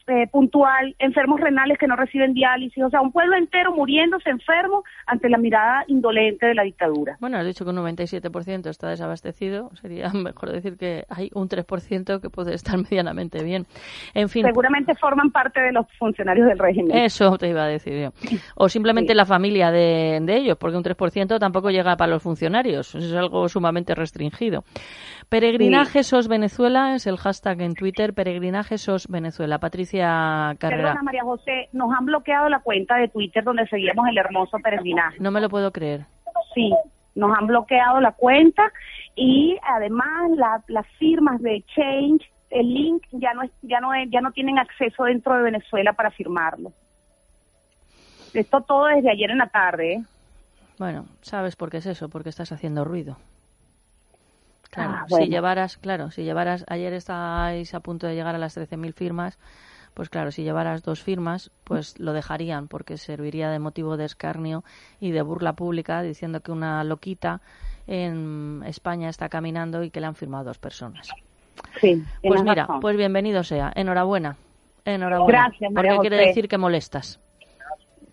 eh, puntual, enfermos renales que no reciben diálisis, o sea, un pueblo entero muriéndose enfermo ante la mirada indolente de la dictadura. Bueno, has dicho que un 97% está desabastecido, sería mejor decir que hay un 3% que puede estar medianamente bien. En fin. Seguramente forman parte de los funcionarios del régimen. Eso te iba a decir yo. O simplemente la familia de, de ellos, porque un 3% tampoco llega para los funcionarios, eso es algo sumamente restringido. Peregrinaje SOS Venezuela es el hashtag en Twitter, Peregrinaje SOS Venezuela. Patricia Carrera. Perdona, María José, nos han bloqueado la cuenta de Twitter donde seguíamos el hermoso peregrinaje. No me lo puedo creer. Sí, nos han bloqueado la cuenta y además la- las firmas de Change, el link ya no es, ya no es- ya no tienen acceso dentro de Venezuela para firmarlo. Esto todo desde ayer en la tarde. ¿eh? Bueno, ¿sabes por qué es eso? Porque estás haciendo ruido. Claro, Ah, bueno. si llevaras, claro, si llevaras, ayer estáis a punto de llegar a las 13.000 firmas, pues claro, si llevaras dos firmas, pues lo dejarían porque serviría de motivo de escarnio y de burla pública diciendo que una loquita en España está caminando y que le han firmado dos personas. Sí, Pues mira, razón. pues bienvenido sea. Enhorabuena. Enhorabuena. Gracias, María Porque quiere decir que molestas.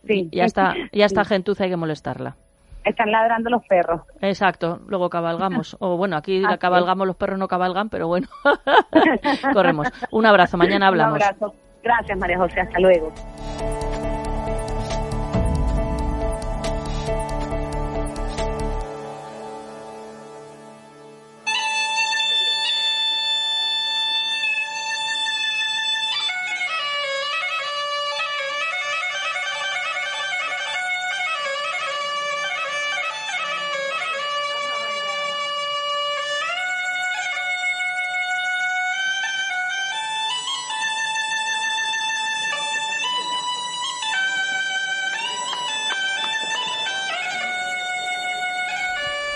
Sí. Ya está, ya está Sí. gentuza, hay que molestarla. Están ladrando los perros. Exacto, luego cabalgamos. O bueno, aquí Así cabalgamos, los perros no cabalgan, pero bueno, corremos. Un abrazo, mañana hablamos. Un abrazo. Gracias, María José. Hasta luego.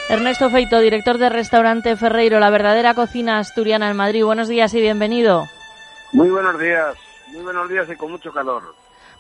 Ernesto Feito, director del restaurante Ferreiro, la verdadera cocina asturiana en Madrid. Buenos días y bienvenido. Muy buenos días, muy buenos días y con mucho calor.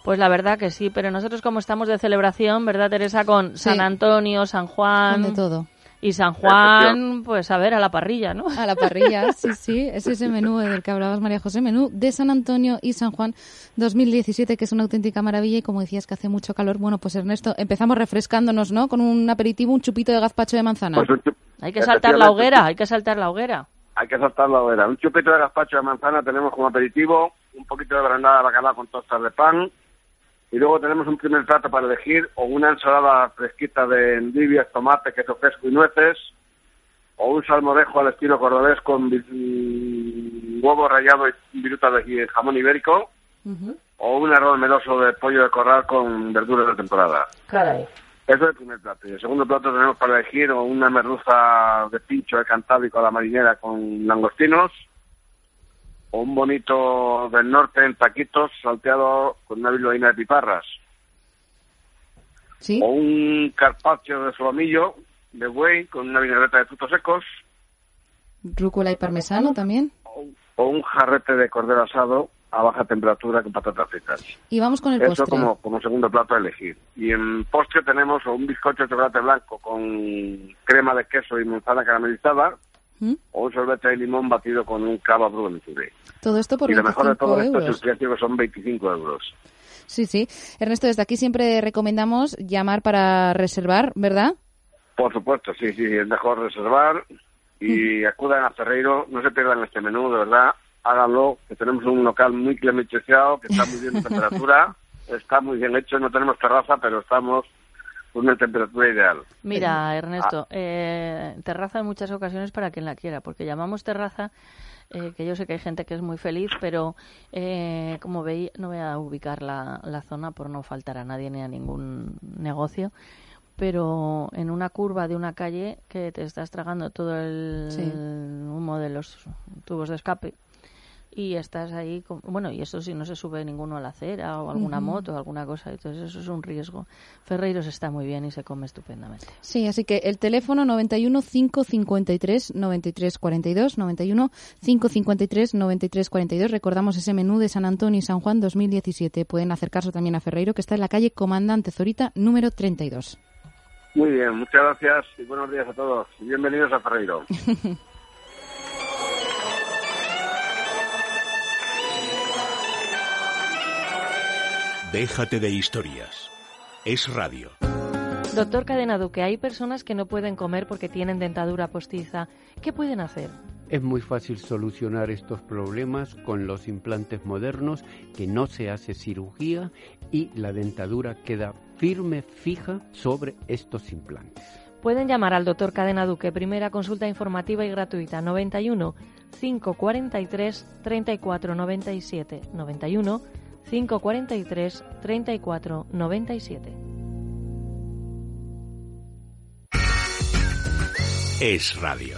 Pues la verdad que sí, pero nosotros como estamos de celebración, ¿verdad, Teresa? Con San Antonio, San Juan. Con de todo. Y San Juan, pues a ver, a la parrilla, ¿no? A la parrilla, sí, sí. Es ese menú del que hablabas, María José. Menú de San Antonio y San Juan 2017, que es una auténtica maravilla. Y como decías que hace mucho calor, bueno, pues Ernesto, empezamos refrescándonos, ¿no? Con un aperitivo, un chupito de gazpacho de manzana. Pues un chup- Hay que saltar la hoguera, hay que saltar la hoguera. Hay que saltar la hoguera. Un chupito de gazpacho de manzana tenemos como aperitivo, un poquito de granada de bacalao con tostas de pan, y luego tenemos un primer plato para elegir, o una ensalada fresquita de endivias, tomate, queso fresco y nueces, o un salmorejo al estilo cordobés con mm, huevo rallado y viruta de jamón ibérico, o un arroz meloso de pollo de corral con verduras de temporada. Caray. Eso es el primer plato. Y el segundo plato tenemos para elegir o una merluza de pincho de cantábrico a la marinera con langostinos, o un bonito del norte en taquitos salteado con una bilbaína de piparras, ¿Sí? o un carpaccio de solomillo de buey con una vinagreta de frutos secos, Rúcula y parmesano también. o un jarrete de cordero asado a baja temperatura con patatas fritas. Y vamos con el Eso postre. como, como segundo plato a elegir. Y en postre tenemos un bizcocho de chocolate blanco con crema de queso y manzana caramelizada, ¿Mm? o un sorbete de limón batido con un cava brunture. Todo esto por y lo mejor de 25 todo esto es el precio que son 25 euros. Sí, sí. Ernesto, desde aquí siempre recomendamos llamar para reservar, ¿verdad? Por supuesto, sí, sí, es mejor reservar y acudan a Ferreiro, no se pierdan este menú, de verdad, háganlo, que tenemos un local muy climatizado, que está muy bien de temperatura, está muy bien hecho, no tenemos terraza, pero estamos una temperatura ideal. Mira, Ernesto, eh, terraza en muchas ocasiones para quien la quiera, porque llamamos terraza, eh, que yo sé que hay gente que es muy feliz, pero eh, como veis, no voy a ubicar la, la zona por no faltar a nadie ni a ningún negocio, pero en una curva de una calle que te estás tragando todo el Sí. humo de los tubos de escape y estás ahí, con- bueno, y eso si no se sube ninguno a la acera o alguna moto o alguna cosa, entonces eso es un riesgo. Ferreiros está muy bien y se come estupendamente. Sí, así que el teléfono 91 553 93 42, 91 553 93 42. Recordamos ese menú de San Antonio y San Juan 2017. Pueden acercarse también a Ferreiro, que está en la calle Comandante Zorita, número 32. Muy bien, muchas gracias y buenos días a todos. Y bienvenidos a Ferreiro. Déjate de historias. Es radio. Doctor Cadena Duque, hay personas que no pueden comer porque tienen dentadura postiza. ¿Qué pueden hacer? Es muy fácil solucionar estos problemas con los implantes modernos, que no se hace cirugía y la dentadura queda firme, fija sobre estos implantes. Pueden llamar al doctor Cadena Duque, primera consulta informativa y gratuita, 91 543 3497. 91 543 3497. Es radio.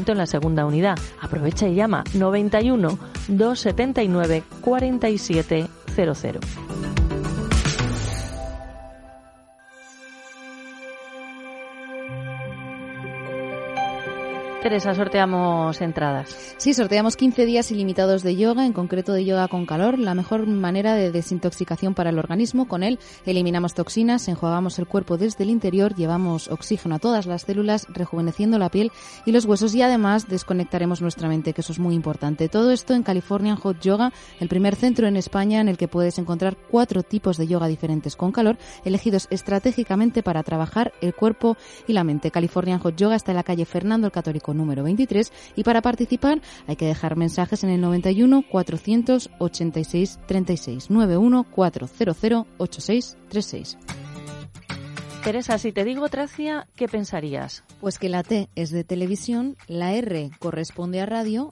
en la segunda unidad. Aprovecha y llama 91 279 4700. Teresa, sorteamos entradas. Sí, sorteamos 15 días ilimitados de yoga, en concreto de yoga con calor, la mejor manera de desintoxicación para el organismo. Con él eliminamos toxinas, enjuagamos el cuerpo desde el interior, llevamos oxígeno a todas las células, rejuveneciendo la piel y los huesos y además desconectaremos nuestra mente, que eso es muy importante. Todo esto en Californian Hot Yoga, el primer centro en España en el que puedes encontrar cuatro tipos de yoga diferentes con calor, elegidos estratégicamente para trabajar el cuerpo y la mente. Californian Hot Yoga está en la calle Fernando el Católico número 23 y para participar hay que dejar mensajes en el 91 486 36 91 400 86 36. Teresa, si te digo Tracia, ¿qué pensarías? Pues que la T es de televisión, la R corresponde a radio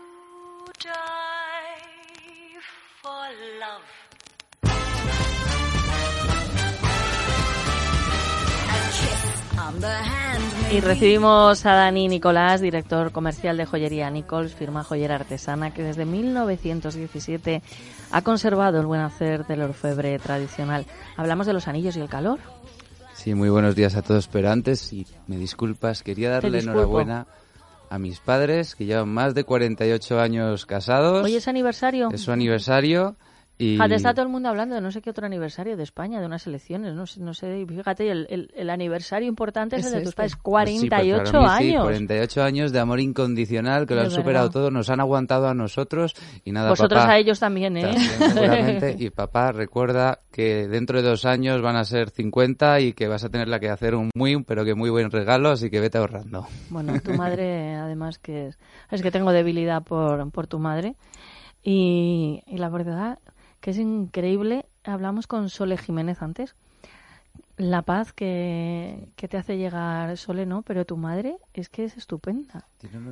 die for love. Y recibimos a Dani Nicolás, director comercial de joyería Nichols, firma joyera artesana que desde 1917 ha conservado el buen hacer del orfebre tradicional. Hablamos de los anillos y el calor. Sí, muy buenos días a todos, pero antes, y me disculpas, quería darle enhorabuena a mis padres, que llevan más de 48 años casados. Hoy es aniversario. Es su aniversario. Y Fíjate, está todo el mundo hablando de no sé qué otro aniversario de España, de unas elecciones, no sé, no sé fíjate, el, el- el aniversario importante es, Es el de tus este. padres, Pues sí, pues 48 para mí sí, años. 48 años de amor incondicional, que lo De han superado verdad. todo, nos han aguantado a nosotros y nada, Vosotros papá, a ellos también, ¿eh? también, seguramente. Y papá, recuerda que dentro de dos años van a ser 50 y que vas a tenerle que hacer un muy, pero que muy buen regalo, así que vete ahorrando. Bueno, tu madre, además, que es, es que tengo debilidad por, por tu madre. Y, y la verdad que es increíble. Hablamos con Sole Jiménez antes. La paz que, que te hace llegar Sole, ¿no? Pero tu madre es que es estupenda.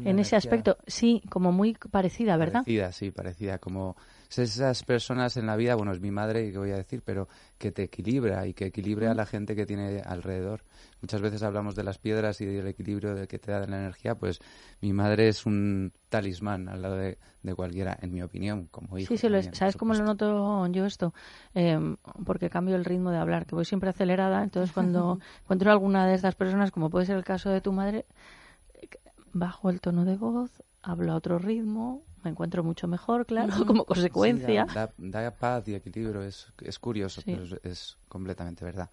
En ese aspecto, sí, como muy parecida, ¿verdad? Parecida, sí, parecida. Como esas personas en la vida, bueno, es mi madre, que voy a decir, pero que te equilibra y que equilibre a la gente que tiene alrededor. Muchas veces hablamos de las piedras y del equilibrio del que te da la energía, pues mi madre es un talismán al lado de, de cualquiera, en mi opinión, como hijo. Sí, sí, lo es. ¿Sabes cómo lo noto yo esto? Eh, porque cambio el ritmo de hablar, que voy siempre acelerada. Entonces, cuando encuentro alguna de estas personas, como puede ser el caso de tu madre, bajo el tono de voz, hablo a otro ritmo, me encuentro mucho mejor, claro, como consecuencia. Sí, da, da- da paz y equilibrio, es, es curioso, Sí. pero es, es completamente verdad.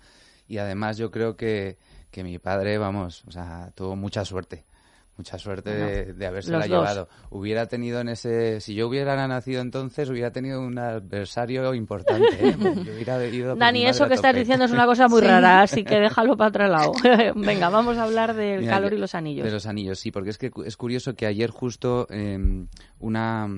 Y además yo creo que, que mi padre, vamos, o sea, tuvo mucha suerte, mucha suerte Bueno, de, de haberse los la dos. llevado. Hubiera tenido en ese, si yo hubiera nacido entonces, hubiera tenido un adversario importante. ¿eh? Yo hubiera ido Dani, eso que estás diciendo es una cosa muy Sí. rara, así que déjalo para otro lado. Venga, vamos a hablar del Mira, calor y los anillos. De los anillos, sí, porque es que es curioso que ayer justo eh, una,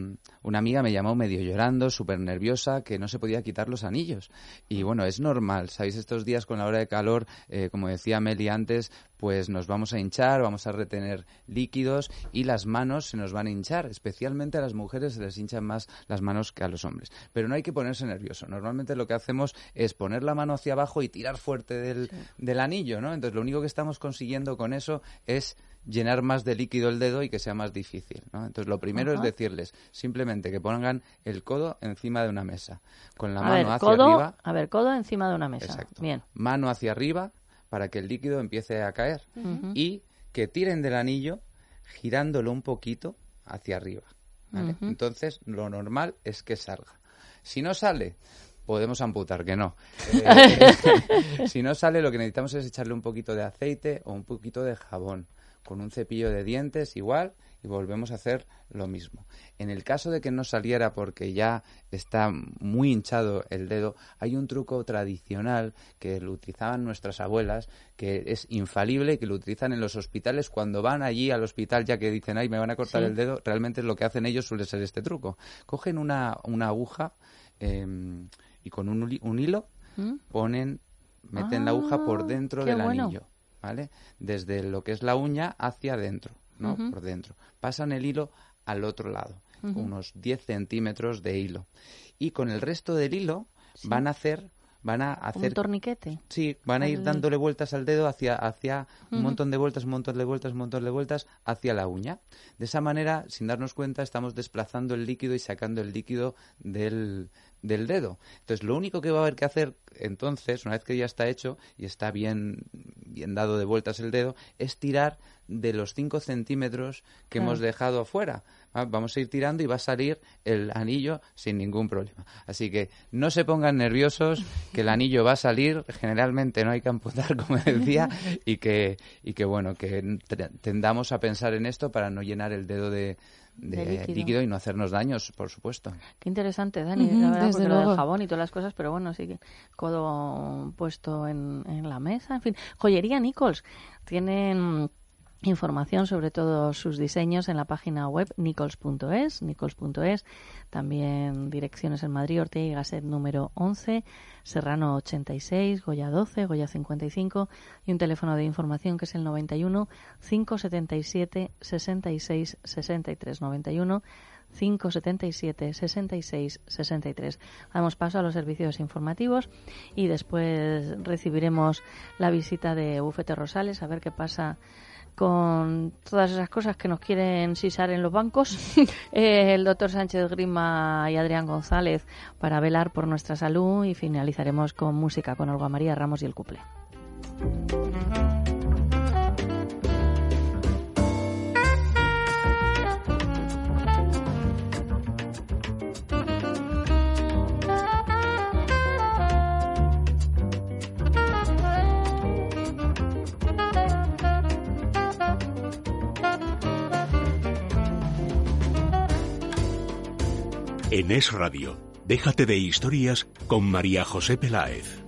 una amiga me llamó medio llorando, súper nerviosa, que no se podía quitar los anillos. Y bueno, es normal, ¿sabéis? Estos días con la hora de calor, eh, como decía Meli antes, pues nos vamos a hinchar, vamos a retener líquidos y las manos se nos van a hinchar. Especialmente a las mujeres se les hinchan más las manos que a los hombres. Pero no hay que ponerse nervioso. Normalmente lo que hacemos es poner la mano hacia abajo y tirar fuerte del, del anillo, ¿no? Entonces lo único que estamos consiguiendo con eso es llenar más de líquido el dedo y que sea más difícil, ¿no? Entonces lo primero Ajá. es decirles simplemente que pongan el codo encima de una mesa, con la a mano ver, hacia codo, arriba, a ver, codo encima de una mesa. Exacto. Bien. mano hacia arriba para que el líquido empiece a caer y que tiren del anillo girándolo un poquito hacia arriba. ¿vale? Entonces, lo normal es que salga. Si no sale, podemos amputar, que no. Eh, si no sale, lo que necesitamos es echarle un poquito de aceite o un poquito de jabón. Con un cepillo de dientes igual y volvemos a hacer lo mismo. En el caso de que no saliera porque ya está muy hinchado el dedo, hay un truco tradicional que lo utilizaban nuestras abuelas, que es infalible y que lo utilizan en los hospitales cuando van allí al hospital ya que dicen, ay, me van a cortar Sí. el dedo, realmente lo que hacen ellos suele ser este truco. Cogen una, una aguja eh, y con un, un hilo ¿Mm? ponen, meten la aguja por Ah, dentro del bueno. anillo, ¿vale? Desde lo que es la uña hacia adentro, ¿no? Por dentro. Pasan el hilo al otro lado, unos 10 centímetros de hilo. Y con el resto del hilo van a hacer, van a Un hacer torniquete. Sí, van a ir dándole vueltas al dedo hacia, hacia un montón de vueltas, un montón de vueltas, un montón de vueltas hacia la uña. De esa manera, sin darnos cuenta, estamos desplazando el líquido y sacando el líquido del, del dedo. Entonces, lo único que va a haber que hacer entonces, una vez que ya está hecho y está bien, bien dado de vueltas el dedo, es tirar de los 5 centímetros que Claro. hemos dejado afuera. Va- Vamos a ir tirando y va a salir el anillo sin ningún problema. Así que no se pongan nerviosos, que el anillo va a salir. Generalmente no hay que amputar, como decía, y que, y que bueno, que tendamos a pensar en esto para no llenar el dedo de, de De líquido. líquido. y no hacernos daños, por supuesto. Qué interesante, Dani, Ujú, la verdad, desde porque lo del jabón y todas las cosas, pero bueno, sí que codo puesto en, en la mesa, en fin. Joyería Nichols, tienen información sobre todos sus diseños en la página web nichols.es, nichols.es, también direcciones en Madrid, Ortega y Gasset número 11, Serrano 86, Goya 12, Goya 55 y un teléfono de información que es el 91 577 66 63 91 577 66 63. Damos paso a los servicios informativos y después recibiremos la visita de Bufete Rosales a ver qué pasa con todas esas cosas que nos quieren sisar en los bancos. Eh, el doctor Sánchez Grima y Adrián González para velar por nuestra salud y finalizaremos con música con Olga María Ramos y el cuplé. En Es Radio, déjate de historias con María José Peláez.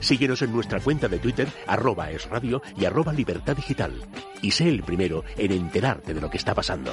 Síguenos en nuestra cuenta de Twitter, arroba es radio y arroba libertad digital. Y sé el primero en enterarte de lo que está pasando.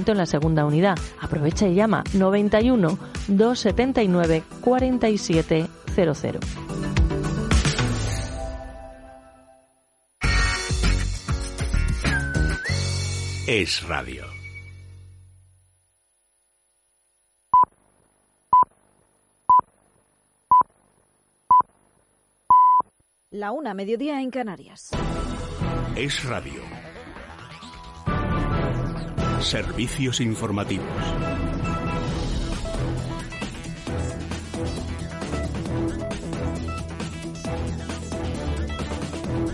descuento en la segunda unidad. Aprovecha y llama 91 279 4700. Es radio. La una, mediodía en Canarias. Es radio. Servicios informativos.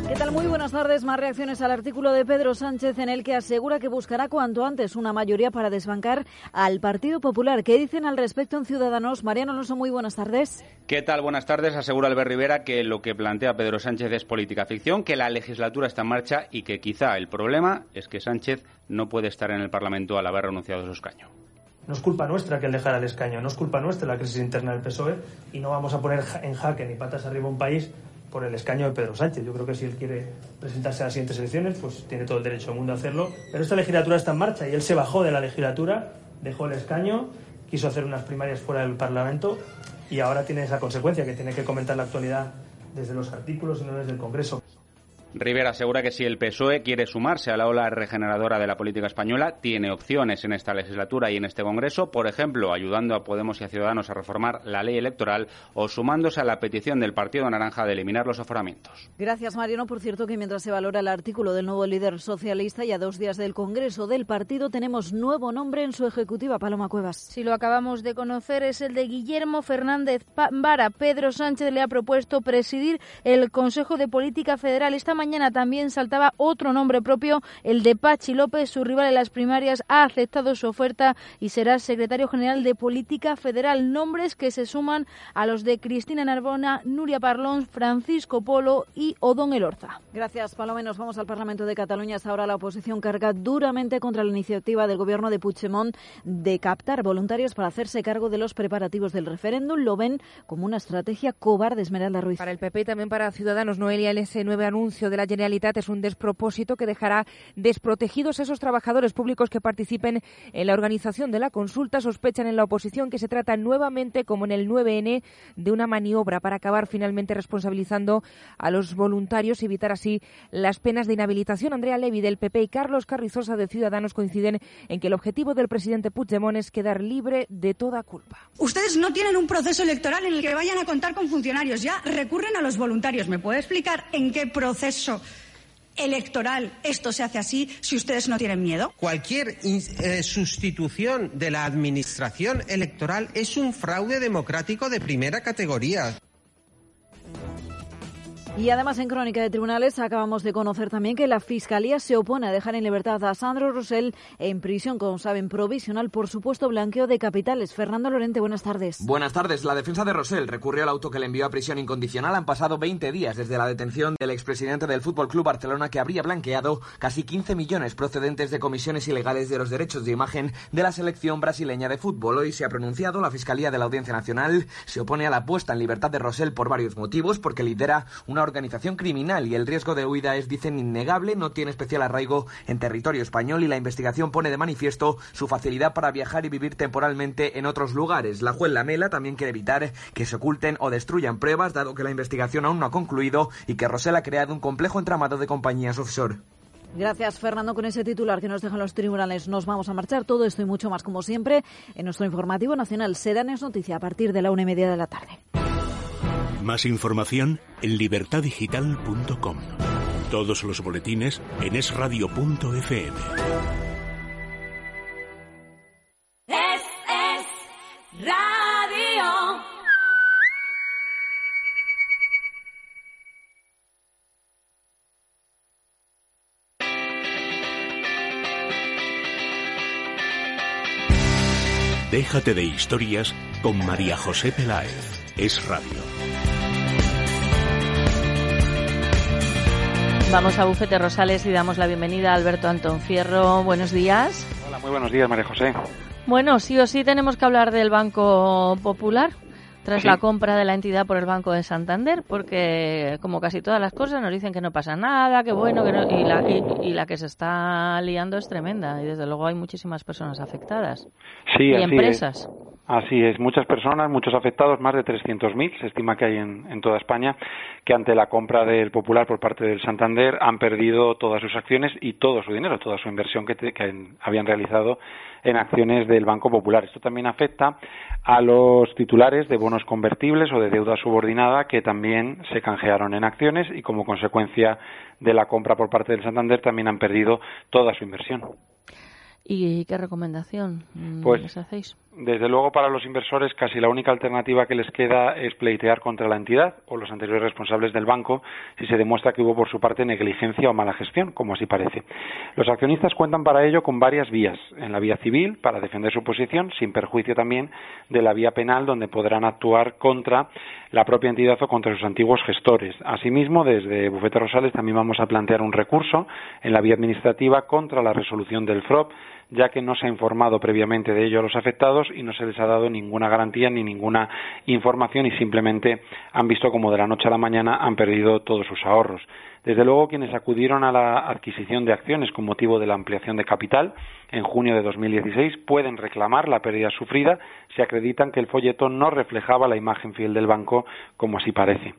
¿Qué tal? Muy buenas tardes. Más reacciones al artículo de Pedro Sánchez en el que asegura que buscará cuanto antes una mayoría para desbancar al Partido Popular. ¿Qué dicen al respecto en Ciudadanos? Mariano Alonso, muy buenas tardes. ¿Qué tal? Buenas tardes. Asegura Albert Rivera que lo que plantea Pedro Sánchez es política ficción, que la legislatura está en marcha y que quizá el problema es que Sánchez no puede estar en el Parlamento al haber renunciado a su escaño. No es culpa nuestra que él dejara el escaño, no es culpa nuestra la crisis interna del PSOE y no vamos a poner en jaque ni patas arriba un país por el escaño de Pedro Sánchez. Yo creo que si él quiere presentarse a las siguientes elecciones, pues tiene todo el derecho del mundo a hacerlo. Pero esta legislatura está en marcha y él se bajó de la legislatura, dejó el escaño, quiso hacer unas primarias fuera del Parlamento y ahora tiene esa consecuencia que tiene que comentar la actualidad desde los artículos y no desde el Congreso. Rivera asegura que si el PSOE quiere sumarse a la ola regeneradora de la política española, tiene opciones en esta legislatura y en este Congreso, por ejemplo, ayudando a Podemos y a Ciudadanos a reformar la ley electoral o sumándose a la petición del Partido Naranja de eliminar los aforamientos. Gracias, Mariano. Por cierto, que mientras se valora el artículo del nuevo líder socialista y a dos días del Congreso del partido, tenemos nuevo nombre en su ejecutiva, Paloma Cuevas. Si lo acabamos de conocer, es el de Guillermo Fernández Vara. Pedro Sánchez le ha propuesto presidir el Consejo de Política Federal. Esta mañana también saltaba otro nombre propio, el de Pachi López. Su rival en las primarias ha aceptado su oferta y será secretario general de Política Federal. Nombres que se suman a los de Cristina Narbona, Nuria Parlón, Francisco Polo y Odón Elorza. Gracias, Paloma. Nos vamos al Parlamento de Cataluña. Hasta ahora la oposición carga duramente contra la iniciativa del gobierno de Puigdemont de captar voluntarios para hacerse cargo de los preparativos del referéndum. Lo ven como una estrategia cobarde, Esmeralda Ruiz. Para el PP y también para Ciudadanos, Noelia, ese nuevo anuncio de la Generalitat es un despropósito que dejará desprotegidos a esos trabajadores públicos que participen en la organización de la consulta. Sospechan en la oposición que se trata nuevamente, como en el 9N, de una maniobra para acabar finalmente responsabilizando a los voluntarios y evitar así las penas de inhabilitación. Andrea Levy del PP y Carlos Carrizosa de Ciudadanos coinciden en que el objetivo del presidente Puigdemont es quedar libre de toda culpa. Ustedes no tienen un proceso electoral en el que vayan a contar con funcionarios, ya recurren a los voluntarios. ¿Me puede explicar en qué proceso electoral esto se hace así si ustedes no tienen miedo? Cualquier eh, sustitución de la administración electoral es un fraude democrático de primera categoría. Y además en Crónica de Tribunales acabamos de conocer también que la Fiscalía se opone a dejar en libertad a Sandro Rosell en prisión, como saben, provisional por supuesto blanqueo de capitales. Fernando Lorente, buenas tardes. Buenas tardes. La defensa de Rosell recurrió al auto que le envió a prisión incondicional. Han pasado 20 días desde la detención del expresidente del Fútbol Club Barcelona que habría blanqueado casi 15 millones procedentes de comisiones ilegales de los derechos de imagen de la selección brasileña de fútbol. Hoy se ha pronunciado la Fiscalía de la Audiencia Nacional. Se opone a la puesta en libertad de Rosell por varios motivos, porque lidera una organización criminal y el riesgo de huida es, dicen, innegable, no tiene especial arraigo en territorio español y la investigación pone de manifiesto su facilidad para viajar y vivir temporalmente en otros lugares. La juez Lamela también quiere evitar que se oculten o destruyan pruebas, dado que la investigación aún no ha concluido y que Rosell ha creado un complejo entramado de compañías offshore. Gracias, Fernando. Con ese titular que nos dejan los tribunales, nos vamos a marchar. Todo esto y mucho más, como siempre, en nuestro informativo nacional. Serán es noticia a partir de la una y media de la tarde. Más información en libertadigital.com. Todos los boletines en esradio.fm. Es, es radio. Déjate de historias con María José Peláez. Es radio. Vamos a Bufete Rosales y damos la bienvenida a Alberto Antón Fierro. Buenos días. Hola, muy buenos días, María José. Bueno, sí o sí tenemos que hablar del Banco Popular tras Sí. la compra de la entidad por el Banco de Santander, porque como casi todas las cosas nos dicen que no pasa nada, que bueno, que no- y, la, y, y la que se está liando es tremenda y desde luego hay muchísimas personas afectadas Sí, y así empresas. es. Así es, muchas personas, muchos afectados, más de 300.000, se estima que hay en, en toda España, que ante la compra del Popular por parte del Santander han perdido todas sus acciones y todo su dinero, toda su inversión que, te- que habían realizado en acciones del Banco Popular. Esto también afecta a los titulares de bonos convertibles o de deuda subordinada que también se canjearon en acciones y como consecuencia de la compra por parte del Santander también han perdido toda su inversión. ¿Y qué recomendación mm, Pues- les hacéis? Desde luego, para los inversores, casi la única alternativa que les queda es pleitear contra la entidad o los anteriores responsables del banco si se demuestra que hubo por su parte negligencia o mala gestión, como así parece. Los accionistas cuentan para ello con varias vías. En la vía civil, para defender su posición, sin perjuicio también de la vía penal, donde podrán actuar contra la propia entidad o contra sus antiguos gestores. Asimismo, desde Bufete Rosales también vamos a plantear un recurso en la vía administrativa contra la resolución del FROP, ya que no se ha informado previamente de ello a los afectados y no se les ha dado ninguna garantía ni ninguna información y simplemente han visto como de la noche a la mañana han perdido todos sus ahorros. Desde luego, quienes acudieron a la adquisición de acciones con motivo de la ampliación de capital en junio de 2016 pueden reclamar la pérdida sufrida si acreditan que el folleto no reflejaba la imagen fiel del banco, como así parece.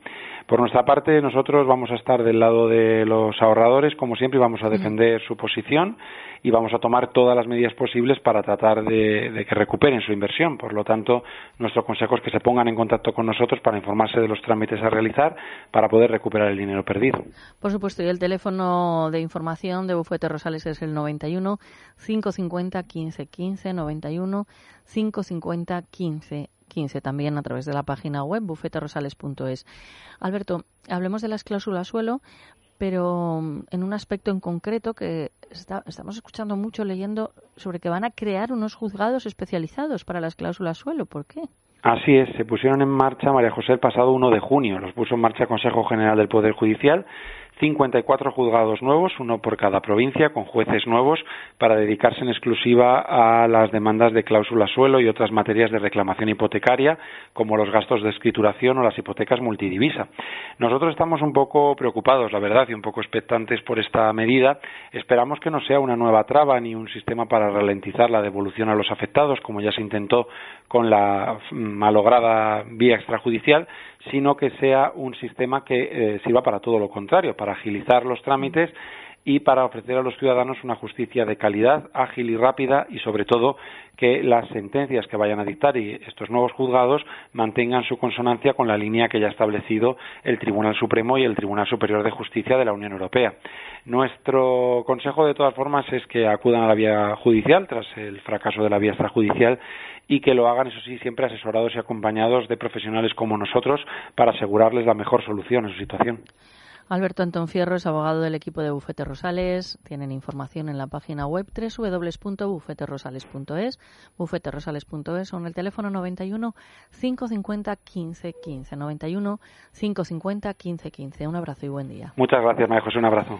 Por nuestra parte, nosotros vamos a estar del lado de los ahorradores, como siempre, y vamos a defender su posición y vamos a tomar todas las medidas posibles para tratar de, que recuperen su inversión. Por lo tanto, nuestro consejo es que se pongan en contacto con nosotros para informarse de los trámites a realizar para poder recuperar el dinero perdido. Por supuesto, y el teléfono de información de Bufete Rosales es el 91 550 15 15 91 550 15 15 también a través de la página web bufeterosales.es. Alberto, hablemos de las cláusulas suelo, pero mm, en un aspecto en concreto que estamos escuchando mucho leyendo sobre que van a crear unos juzgados especializados para las cláusulas suelo. ¿Por qué? Así es, se pusieron en marcha, María José, el pasado 1 de junio. Los puso en marcha el Consejo General del Poder Judicial. 54 juzgados nuevos, uno por cada provincia, con jueces nuevos, para dedicarse en exclusiva a las demandas de cláusula suelo y otras materias de reclamación hipotecaria, como los gastos de escrituración o las hipotecas multidivisa. Nosotros estamos un poco preocupados, la verdad, y un poco expectantes por esta medida. Esperamos que no sea una nueva traba ni un sistema para ralentizar la devolución a los afectados, como ya se intentó con la mm, malograda vía extrajudicial, sino que sea un sistema que eh, sirva para todo lo contrario, para agilizar los trámites y para ofrecer a los ciudadanos una justicia de calidad, ágil y rápida y, sobre todo, que las sentencias que vayan a dictar y estos nuevos juzgados mantengan su consonancia con la línea que ya ha establecido el Tribunal Supremo y el Tribunal Superior de Justicia de la Unión Europea. Nuestro consejo, de todas formas, es que acudan a la vía judicial tras el fracaso de la vía extrajudicial y que lo hagan, eso sí, siempre asesorados y acompañados de profesionales como nosotros para asegurarles la mejor solución en su situación. Alberto Antón Fierro es abogado del equipo de Bufete Rosales. Tienen información en la página web www.bufeterosales.es, bufeterosales.es o en el teléfono 91 550 15 15. 91 550 15 15. Un abrazo y buen día. Muchas gracias, María José. Un abrazo.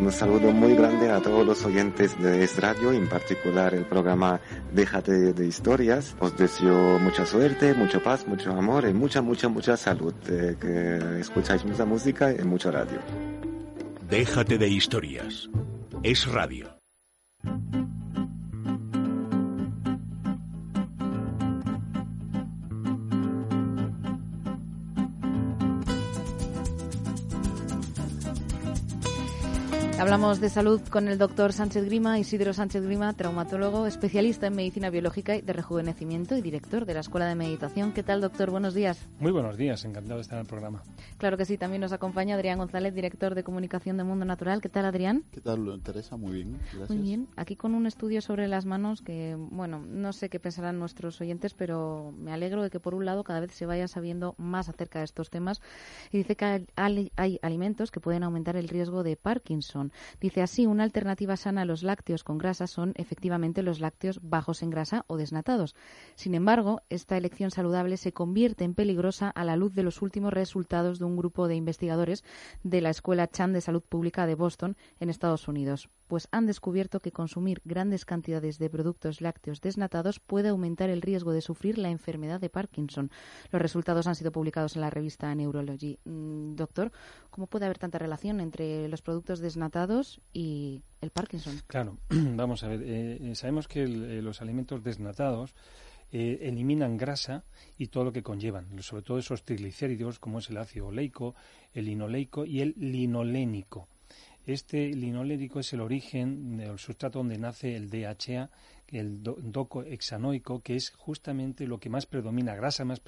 Un saludo muy grande a todos los oyentes de Es Radio, en particular el programa Déjate de Historias. Os deseo mucha suerte, mucha paz, mucho amor y mucha, mucha, mucha salud. Eh, que escucháis mucha música y mucha radio. Déjate de historias. Es Radio. Hablamos de salud con el doctor Sánchez Grima, Isidro Sánchez Grima, traumatólogo, especialista en medicina biológica y de rejuvenecimiento y director de la Escuela de Meditación. ¿Qué tal, doctor? Buenos días. Muy buenos días, encantado de estar en el programa. Claro que sí, también nos acompaña Adrián González, director de comunicación de Mundo Natural. ¿Qué tal, Adrián? ¿Qué tal, Teresa? Muy bien, gracias. Muy bien, aquí con un estudio sobre las manos que, bueno, no sé qué pensarán nuestros oyentes, pero me alegro de que, por un lado, cada vez se vaya sabiendo más acerca de estos temas. Y dice que hay, hay alimentos que pueden aumentar el riesgo de Parkinson. Dice así, una alternativa sana a los lácteos con grasa son efectivamente los lácteos bajos en grasa o desnatados. Sin embargo, esta elección saludable se convierte en peligrosa a la luz de los últimos resultados de un grupo de investigadores de la Escuela Chan de Salud Pública de Boston en Estados Unidos pues han descubierto que consumir grandes cantidades de productos lácteos desnatados puede aumentar el riesgo de sufrir la enfermedad de Parkinson. Los resultados han sido publicados en la revista Neurology. Mm, doctor, ¿cómo puede haber tanta relación entre los productos desnatados y el Parkinson? Claro, vamos a ver. Eh, eh, sabemos que eh, los alimentos desnatados eliminan grasa y todo lo que conllevan, sobre todo esos triglicéridos como es el ácido oleico, el linoleico y el linolénico. Este linolérico es el origen del sustrato donde nace el DHA, el doco hexanoico, que es justamente lo que más predomina, grasa más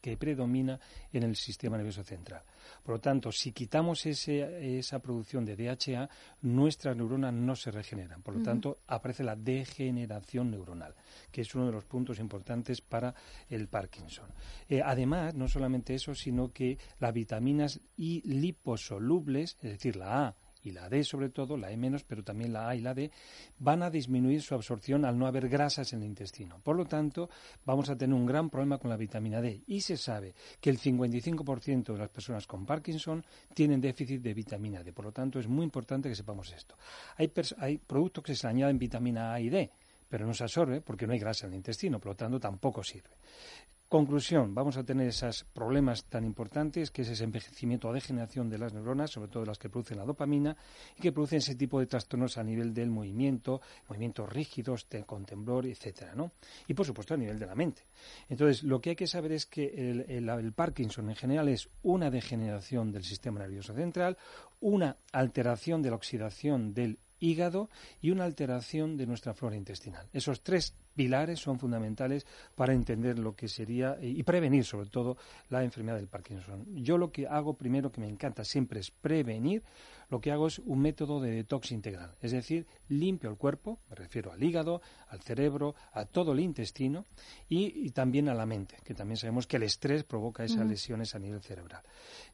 que predomina en el sistema nervioso central. Por lo tanto, si quitamos esa producción de DHA, nuestras neuronas no se regeneran. Por lo tanto, aparece la degeneración neuronal, que es uno de los puntos importantes para el Parkinson. Eh, además, no solamente eso, sino que las vitaminas y liposolubles, es decir, la A y la D sobre todo, la E menos, pero también la A y la D, van a disminuir su absorción al no haber grasas en el intestino. Por lo tanto, vamos a tener un gran problema con la vitamina D. Y se sabe que el 55% de las personas con Parkinson tienen déficit de vitamina D. Por lo tanto, es muy importante que sepamos esto. Hay, hay productos que se añaden vitamina A y D, pero no se absorbe porque no hay grasa en el intestino, por lo tanto tampoco sirve. Conclusión, vamos a tener esos problemas tan importantes que es ese envejecimiento o degeneración de las neuronas, sobre todo las que producen la dopamina, y que producen ese tipo de trastornos a nivel del movimiento, movimientos rígidos, con temblor, etcétera, ¿no? Y por supuesto a nivel de la mente. Entonces, lo que hay que saber es que el, el Parkinson en general es una degeneración del sistema nervioso central, una alteración de la oxidación del hígado y una alteración de nuestra flora intestinal. Esos tres pilares son fundamentales para entender lo que sería y prevenir sobre todo la enfermedad del Parkinson. Yo lo que hago primero que me encanta siempre es prevenir, lo que hago es un método de detox integral, es decir, limpio el cuerpo, me refiero al hígado, al cerebro, a todo el intestino y, también a la mente, que también sabemos que el estrés provoca esas lesiones a nivel cerebral.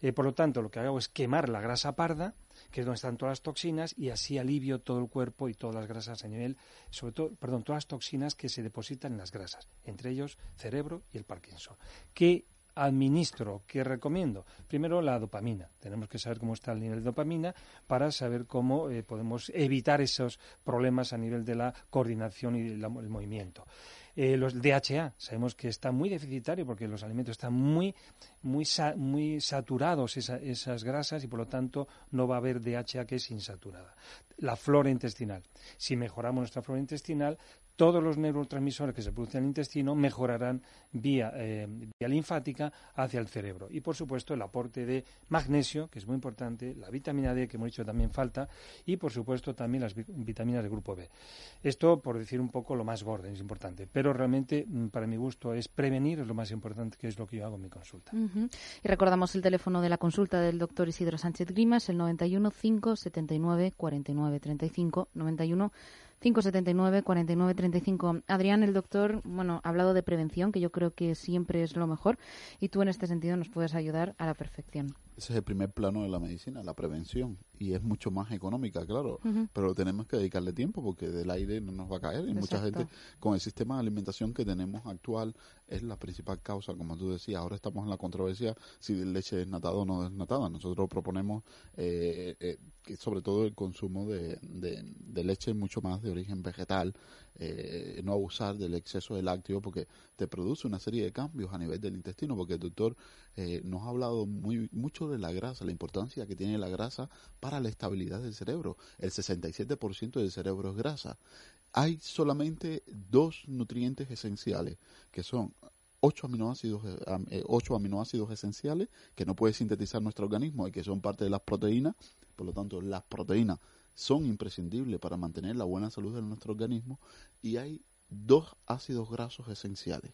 Eh, por lo tanto, lo que hago es quemar la grasa parda, que es donde están todas las toxinas, y así alivio todo el cuerpo y todas las grasas a nivel, sobre todo, perdón, todas las toxinas que se depositan en las grasas, entre ellos cerebro y el Parkinson. ¿Qué administro? ¿Qué recomiendo? Primero la dopamina. Tenemos que saber cómo está el nivel de dopamina para saber cómo eh, podemos evitar esos problemas a nivel de la coordinación y el movimiento. Eh, los DHA, sabemos que está muy deficitario porque los alimentos están muy, muy, muy saturados esas grasas y por lo tanto no va a haber DHA que es insaturada. La flora intestinal. Si mejoramos nuestra flora intestinal, todos los neurotransmisores que se producen en el intestino mejorarán vía, eh, vía, linfática hacia el cerebro. Y, por supuesto, el aporte de magnesio, que es muy importante, la vitamina D, que hemos dicho también falta, y, por supuesto, también las vitaminas del grupo B. Esto, por decir un poco, lo más gordo, es importante. Pero realmente, mm, para mi gusto, es prevenir, es lo más importante, que es lo que yo hago en mi consulta. Y recordamos el teléfono de la consulta del doctor Isidro Sánchez Grimas, el 91 579 49 35 91 579 49 35. Adrián, el doctor, bueno, ha hablado de prevención, que yo creo que siempre es lo mejor, y tú en este sentido nos puedes ayudar a la perfección. Ese es el primer plano de la medicina, la prevención. Y es mucho más económica, claro. Pero tenemos que dedicarle tiempo porque del aire no nos va a caer. Y mucha gente, con el sistema de alimentación que tenemos actual, es la principal causa. Como tú decías, ahora estamos en la controversia si leche desnatada o no desnatada. Nosotros proponemos, eh, eh, que sobre todo, el consumo de, de, leche mucho más de origen vegetal, eh, no abusar del exceso de lácteo porque te produce una serie de cambios a nivel del intestino, porque el doctor eh, nos ha hablado muy, mucho de la grasa, la importancia que tiene la grasa para la estabilidad del cerebro. El 67% del cerebro es grasa. Hay solamente dos nutrientes esenciales, que son ocho aminoácidos, eh, ocho aminoácidos esenciales que no puede sintetizar nuestro organismo y que son parte de las proteínas. Por lo tanto, las proteínas son imprescindibles para mantener la buena salud de nuestro organismo y hay dos ácidos grasos esenciales,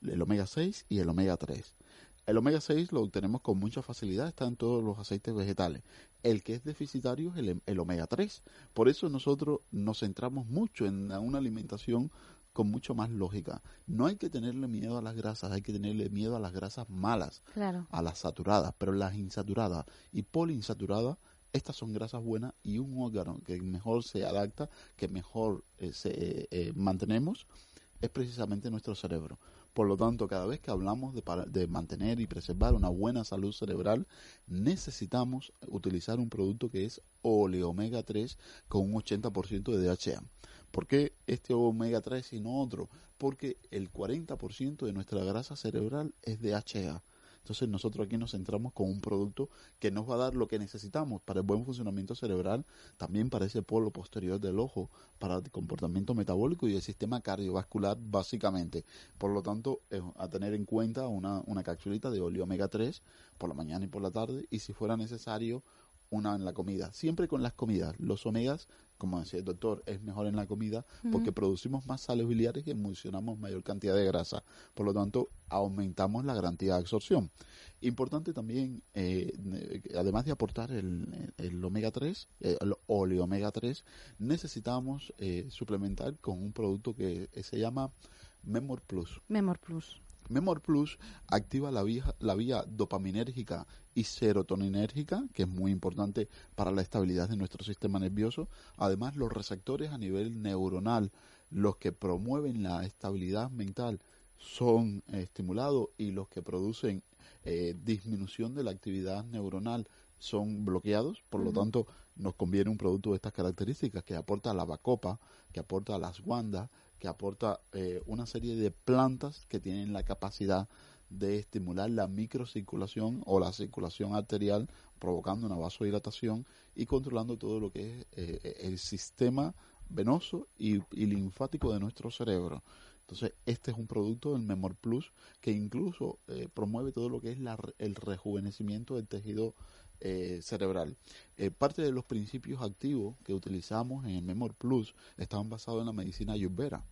el omega 6 y el omega 3. El omega 6 lo obtenemos con mucha facilidad, está en todos los aceites vegetales. El que es deficitario es el, el omega 3. Por eso nosotros nos centramos mucho en una alimentación con mucho más lógica. No hay que tenerle miedo a las grasas, hay que tenerle miedo a las grasas malas, a las saturadas, pero las insaturadas y poliinsaturadas estas son grasas buenas y un órgano que mejor se adapta, que mejor eh, se, eh, eh, mantenemos, es precisamente nuestro cerebro. Por lo tanto, cada vez que hablamos de, de, mantener y preservar una buena salud cerebral, necesitamos utilizar un producto que es oleomega 3 con un 80% de DHA. ¿Por qué este omega 3 y no otro? Porque el 40% de nuestra grasa cerebral es DHA. Entonces nosotros aquí nos centramos con un producto que nos va a dar lo que necesitamos para el buen funcionamiento cerebral, también para ese polo posterior del ojo, para el comportamiento metabólico y el sistema cardiovascular básicamente. Por lo tanto, a tener en cuenta una, una capsulita de óleo omega 3 por la mañana y por la tarde y si fuera necesario una en la comida. Siempre con las comidas. Los omegas, como decía el doctor, es mejor en la comida porque producimos más sales biliares y emulsionamos mayor cantidad de grasa. Por lo tanto, aumentamos la garantía de absorción. Importante también, eh, además de aportar el, el omega 3, eh, el óleo omega 3, necesitamos eh, suplementar con un producto que se llama Memor Plus. Memor Plus. Memor Plus activa la vía, la vía dopaminérgica y serotoninérgica, que es muy importante para la estabilidad de nuestro sistema nervioso. Además, los receptores a nivel neuronal, los que promueven la estabilidad mental, son estimulados y los que producen eh, disminución de la actividad neuronal son bloqueados. Por lo tanto, nos conviene un producto de estas características que aporta la bacopa, que aporta las guandas, que aporta eh, una serie de plantas que tienen la capacidad de estimular la microcirculación o la circulación arterial, provocando una vasodilatación y controlando todo lo que es eh, el sistema venoso y, linfático de nuestro cerebro. Entonces, este es un producto del Memor Plus que incluso eh, promueve todo lo que es la, el rejuvenecimiento del tejido eh, cerebral. Eh, parte de los principios activos que utilizamos en el Memor Plus estaban basados en la medicina ayurveda.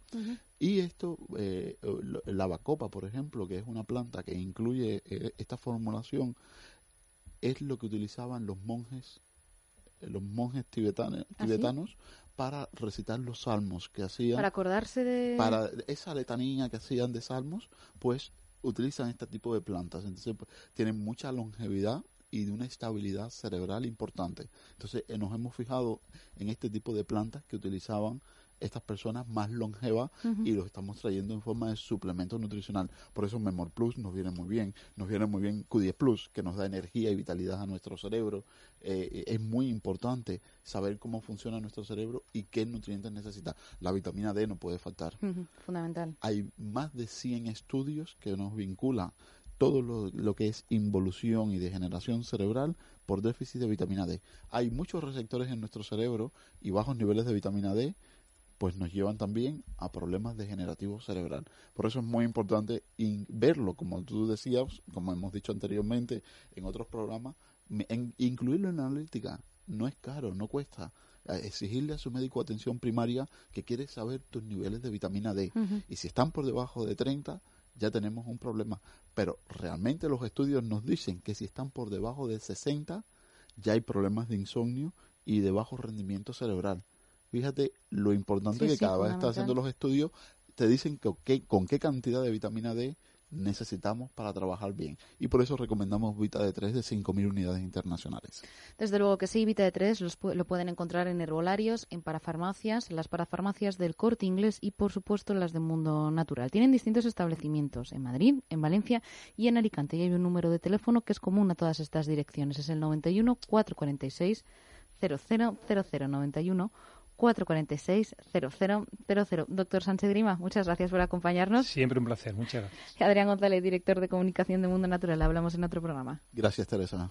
Y esto, eh, la bacopa, por ejemplo, que es una planta que incluye esta formulación, es lo que utilizaban los monjes, los monjes tibetanos, ¿Ah, tibetanos para recitar los salmos que hacían. Para acordarse de. Para esa letanía que hacían de salmos, pues utilizan este tipo de plantas. Entonces, pues, tienen mucha longevidad y de una estabilidad cerebral importante. Entonces eh, nos hemos fijado en este tipo de plantas que utilizaban estas personas más longevas y los estamos trayendo en forma de suplemento nutricional. Por eso Memor Plus nos viene muy bien, nos viene muy bien Q10 Plus, que nos da energía y vitalidad a nuestro cerebro. Eh, es muy importante saber cómo funciona nuestro cerebro y qué nutrientes necesita. La vitamina D no puede faltar. Fundamental. Hay más de 100 estudios que nos vinculan todo lo, que es involución y degeneración cerebral por déficit de vitamina D. Hay muchos receptores en nuestro cerebro y bajos niveles de vitamina D pues nos llevan también a problemas degenerativos cerebral. Por eso es muy importante verlo, como tú decías, como hemos dicho anteriormente en otros programas, incluirlo en la analítica. No es caro, no cuesta. Exigirle a su médico atención primaria que quiere saber tus niveles de vitamina D. Y si están por debajo de 30, ya tenemos un problema. Pero realmente los estudios nos dicen que si están por debajo de 60, ya hay problemas de insomnio y de bajo rendimiento cerebral. Fíjate lo importante que cada vez está haciendo los estudios, te dicen que, con qué cantidad de vitamina D necesitamos para trabajar bien. Y por eso recomendamos Vita D3 de 5.000 unidades internacionales. Desde luego que sí, Vita D3 lo pueden encontrar en herbolarios, en parafarmacias, en las parafarmacias del Corte Inglés y, por supuesto, en las de Mundo Natural. Tienen distintos establecimientos en Madrid, en Valencia y en Alicante. Y hay un número de teléfono que es común a todas estas direcciones. Es el 91 446 0000 91 446-0000. Doctor Sánchez Grima, muchas gracias por acompañarnos. Siempre un placer, muchas gracias. Adrián González, director de comunicación de Mundo Natural. Hablamos en otro programa. Gracias, Teresa.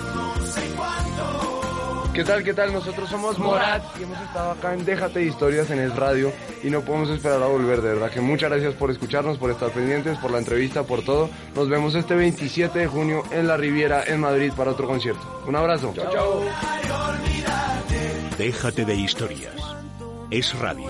¿Qué tal? ¿Qué tal? Nosotros somos Morat y hemos estado acá en Déjate de Historias en el radio y no podemos esperar a volver, de verdad que muchas gracias por escucharnos, por estar pendientes, por la entrevista, por todo. Nos vemos este 27 de junio en la Riviera en Madrid para otro concierto. Un abrazo. Chao, chao. Déjate de historias. Es radio.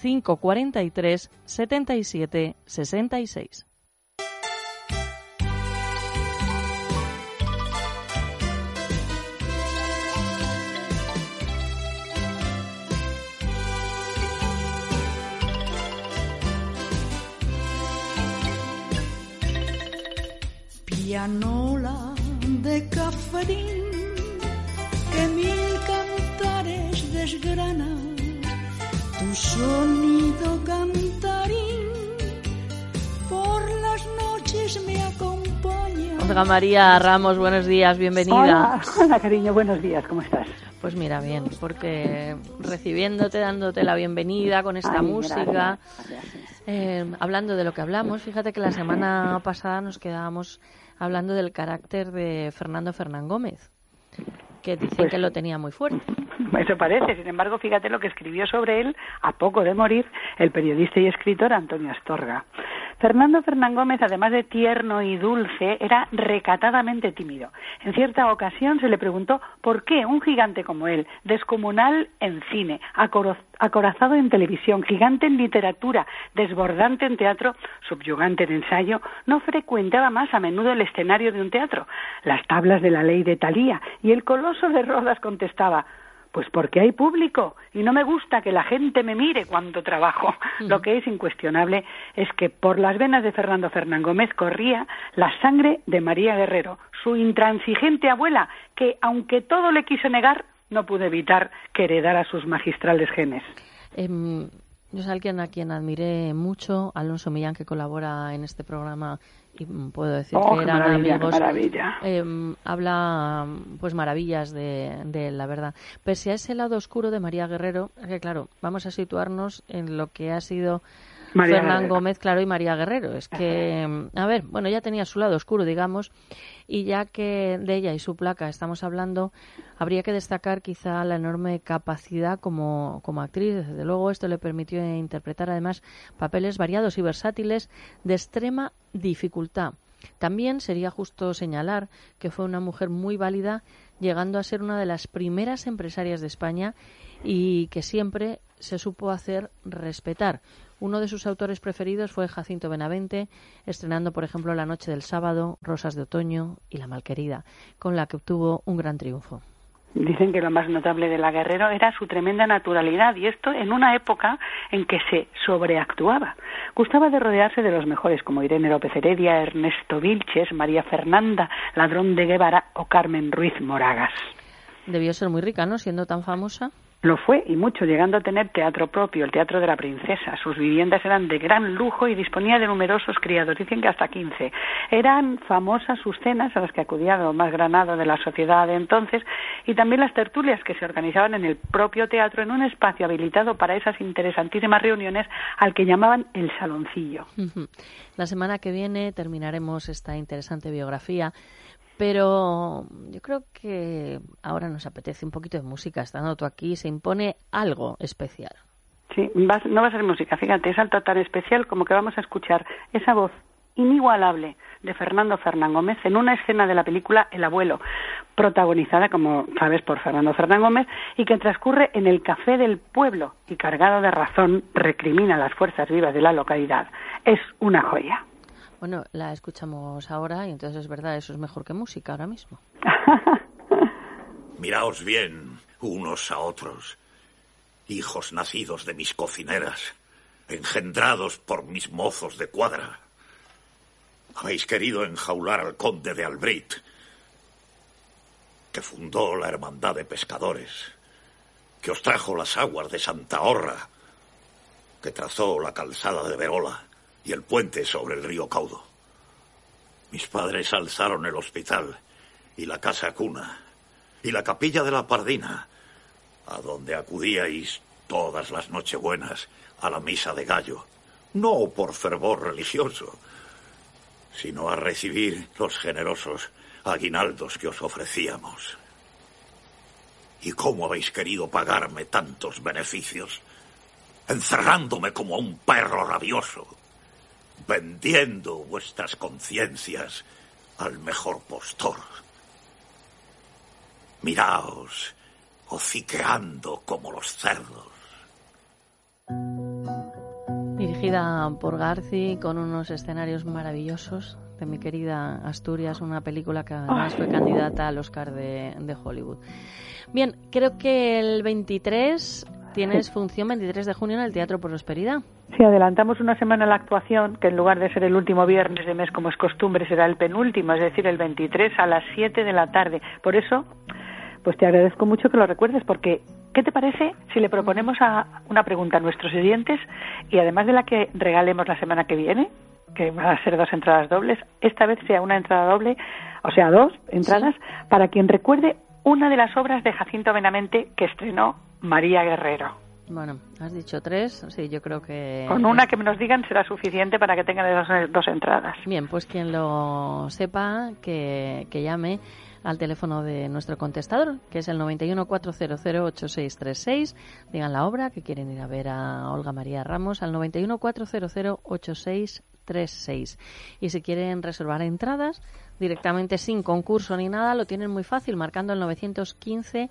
543 77 66. Pianola de caferín que mil cantares desgrana tu sonido cantarín por las noches me acompaña. Olga María Ramos, buenos días, bienvenida. Hola, hola, cariño, buenos días, ¿cómo estás? Pues mira, bien, porque recibiéndote, dándote la bienvenida con esta Ay, música, gracias, gracias. eh, hablando de lo que hablamos, fíjate que la semana pasada nos quedábamos hablando del carácter de Fernando Fernán Gómez, que dicen Pues que lo tenía muy fuerte. Eso parece. Sin embargo, fíjate lo que escribió sobre él a poco de morir el periodista y escritor Antonio Astorga. Fernando Fernán Gómez, además de tierno y dulce, era recatadamente tímido. En cierta ocasión se le preguntó por qué un gigante como él, descomunal en cine, acorazado en televisión, gigante en literatura, desbordante en teatro, subyugante en ensayo, no frecuentaba más a menudo el escenario de un teatro, las tablas de la ley de Talía, y el coloso de Rodas contestaba pues porque hay público y no me gusta que la gente me mire cuando trabajo. Lo que es incuestionable es que por las venas de Fernando Fernán Gómez corría la sangre de María Guerrero, su intransigente abuela, que aunque todo le quiso negar, no pudo evitar que heredara sus magistrales genes. Em, yo soy alguien a quien admiré mucho, Alonso Millán, que colabora en este programa y puedo decir Oh, que eran amigos. Em, habla pues maravillas de, de él, la verdad. Pese a ese lado oscuro de María Guerrero, que claro, vamos a situarnos en lo que ha sido María Fernán Guerrero. Gómez, claro, y María Guerrero. Es que, em, a ver, bueno, ya tenía su lado oscuro, digamos, y ya que de ella y su placa estamos hablando, habría que destacar quizá la enorme capacidad como, como actriz. Desde luego, esto le permitió interpretar además papeles variados y versátiles de extrema dificultad. También sería justo señalar que fue una mujer muy válida, llegando a ser una de las primeras empresarias de España y que siempre se supo hacer respetar. Uno de sus autores preferidos fue Jacinto Benavente, estrenando, por ejemplo, La Noche del Sábado, Rosas de Otoño y La Malquerida, con la que obtuvo un gran triunfo. Dicen que lo más notable de la Guerrero era su tremenda naturalidad y esto en una época en que se sobreactuaba. Gustaba de rodearse de los mejores como Irene López Heredia, Ernesto Vilches, María Fernanda, Ladrón de Guevara o Carmen Ruiz Moragas. Debió ser muy rica, ¿no? Siendo tan famosa. Lo fue y mucho, llegando a tener teatro propio, el Teatro de la Princesa. Sus viviendas eran de gran lujo y disponía de numerosos criados, dicen que hasta 15. Eran famosas sus cenas a las que acudía lo más granado de la sociedad de entonces y también las tertulias que se organizaban en el propio teatro en un espacio habilitado para esas interesantísimas reuniones al que llamaban el saloncillo. La semana que viene terminaremos esta interesante biografía, Pero yo creo que ahora nos apetece un poquito de música. Estando tú aquí, se impone algo especial. Sí, va- no va a ser música, fíjate, es algo tan especial como que vamos a escuchar esa voz inigualable de Fernando Fernán Gómez en una escena de la película El abuelo, protagonizada, como sabes, por Fernando Fernán Gómez y que transcurre en el café del pueblo y cargado de razón recrimina las fuerzas vivas de la localidad. Es una joya. Bueno, la escuchamos ahora y entonces es verdad, eso es mejor que música ahora mismo. Miraos bien unos a otros, hijos nacidos de mis cocineras, engendrados por mis mozos de cuadra. Habéis querido enjaular al conde de Albrit, que fundó la Hermandad de Pescadores, que os trajo las aguas de Santa Horra, que trazó la calzada de Verola y el puente sobre el río Caudo. Mis padres alzaron el hospital y la casa cuna y la capilla de la Pardina, a donde acudíais todas las nochebuenas a la misa de gallo, no por fervor religioso, sino a recibir los generosos aguinaldos que os ofrecíamos. ¿Y cómo habéis querido pagarme tantos beneficios? Encerrándome como a un perro rabioso, vendiendo vuestras conciencias al mejor postor. Miraos, hociqueando como los cerdos. Dirigida por Garci con unos escenarios maravillosos de mi querida Asturias, una película que además fue candidata al Oscar de, de Hollywood. Bien, creo que el 23 tienes función 23 de junio en el Teatro Prosperidad. Si adelantamos una semana la actuación, que en lugar de ser el último viernes de mes como es costumbre, será el penúltimo, es decir, el 23 a las 7 de la tarde. Por eso, pues te agradezco mucho que lo recuerdes, porque ¿qué te parece si le proponemos a una pregunta a nuestros oyentes y además de la que regalemos la semana que viene, que van a ser dos entradas dobles, esta vez sea una entrada doble, o sea, dos entradas, para quien recuerde una de las obras de Jacinto Benavente que estrenó María Guerrero. Bueno, has dicho tres, sí, yo creo que... Con una que nos digan será suficiente para que tengan esas dos entradas. Bien, pues quien lo sepa, que, que llame al teléfono de nuestro contestador, que es el 914008636. Digan la obra que quieren ir a ver a Olga María Ramos al 914008636. Y si quieren reservar entradas directamente sin concurso ni nada, lo tienen muy fácil marcando el 915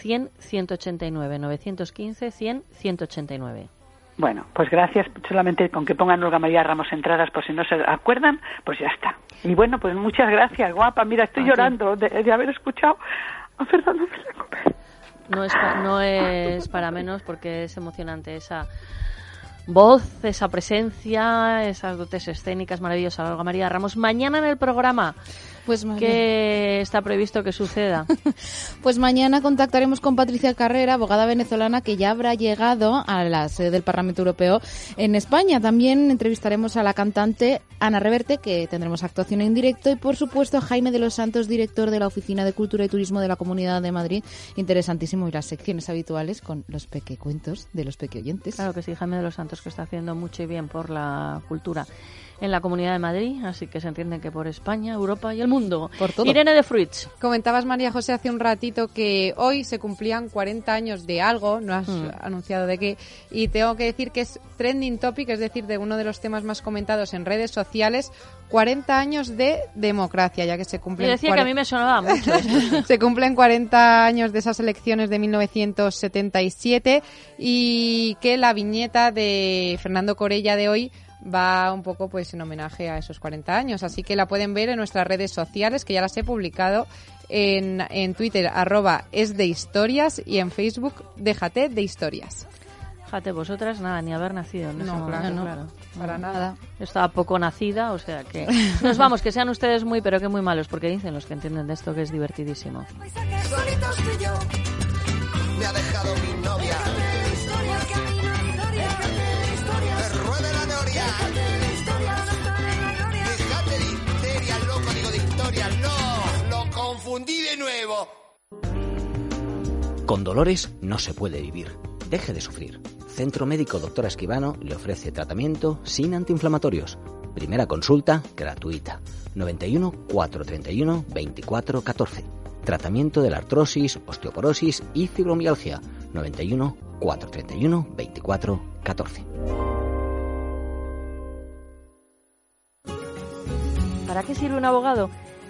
100 189 915 100 189. Bueno, pues gracias. Solamente con que pongan Olga María Ramos entradas, por si no se acuerdan, pues ya está. Y bueno, pues muchas gracias, guapa. Mira, estoy llorando de, de haber escuchado a Fernando. No es, no es para menos porque es emocionante esa voz, esa presencia, esas dotes escénicas maravillosas. Olga María Ramos, mañana en el programa, Pues ¿qué está previsto que suceda? Pues mañana contactaremos con Patricia Carrera, abogada venezolana que ya habrá llegado a la sede del Parlamento Europeo en España. También entrevistaremos a la cantante Ana Reverte, que tendremos actuación en directo, y por supuesto a Jaime de los Santos, director de la Oficina de Cultura y Turismo de la Comunidad de Madrid. Interesantísimo y las secciones habituales con los pequecuentos de los pequeoyentes. Claro que sí, Jaime de los Santos, que está haciendo mucho y bien por la cultura en la Comunidad de Madrid, así que se entiende que por España, Europa y el mundo. Por todo. Irene de Fruits. Comentabas, María José, hace un ratito que hoy se cumplían 40 años de algo, no has Mm. anunciado de qué, y tengo que decir que es trending topic, es decir, de uno de los temas más comentados en redes sociales, 40 años de democracia, ya que se Yo cumplen... decía que a mí me sonaba mucho. Se cumplen 40 años de esas elecciones de 1977 y que la viñeta de Fernando Corella de hoy va un poco pues en homenaje a esos 40 años. Así que la pueden ver en nuestras redes sociales, que ya las he publicado en, en Twitter, arroba es de historias y en Facebook, déjate de historias. Fíjate, vosotras nada, ni haber nacido en ese No, momento, claro, no, claro. para nada. Yo estaba poco nacida, o sea que... Nos vamos, que sean ustedes muy, pero que muy malos, porque dicen los que entienden de esto que es divertidísimo. Me ha dejado mi novia. Confundí de nuevo. Con dolores no se puede vivir. Deje de sufrir. Centro Médico Doctora Esquivano le ofrece tratamiento sin antiinflamatorios. Primera consulta gratuita. 91 431 24 14. Tratamiento de la artrosis, osteoporosis y fibromialgia. 91 431 24 14. ¿Para qué sirve un abogado?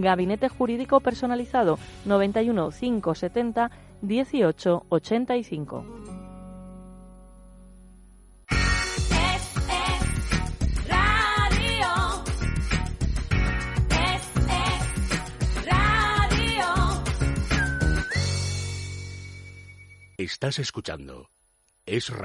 Gabinete Jurídico Personalizado 91 570 18 85. Radio. Es, es, radio. Estás escuchando Es Radio.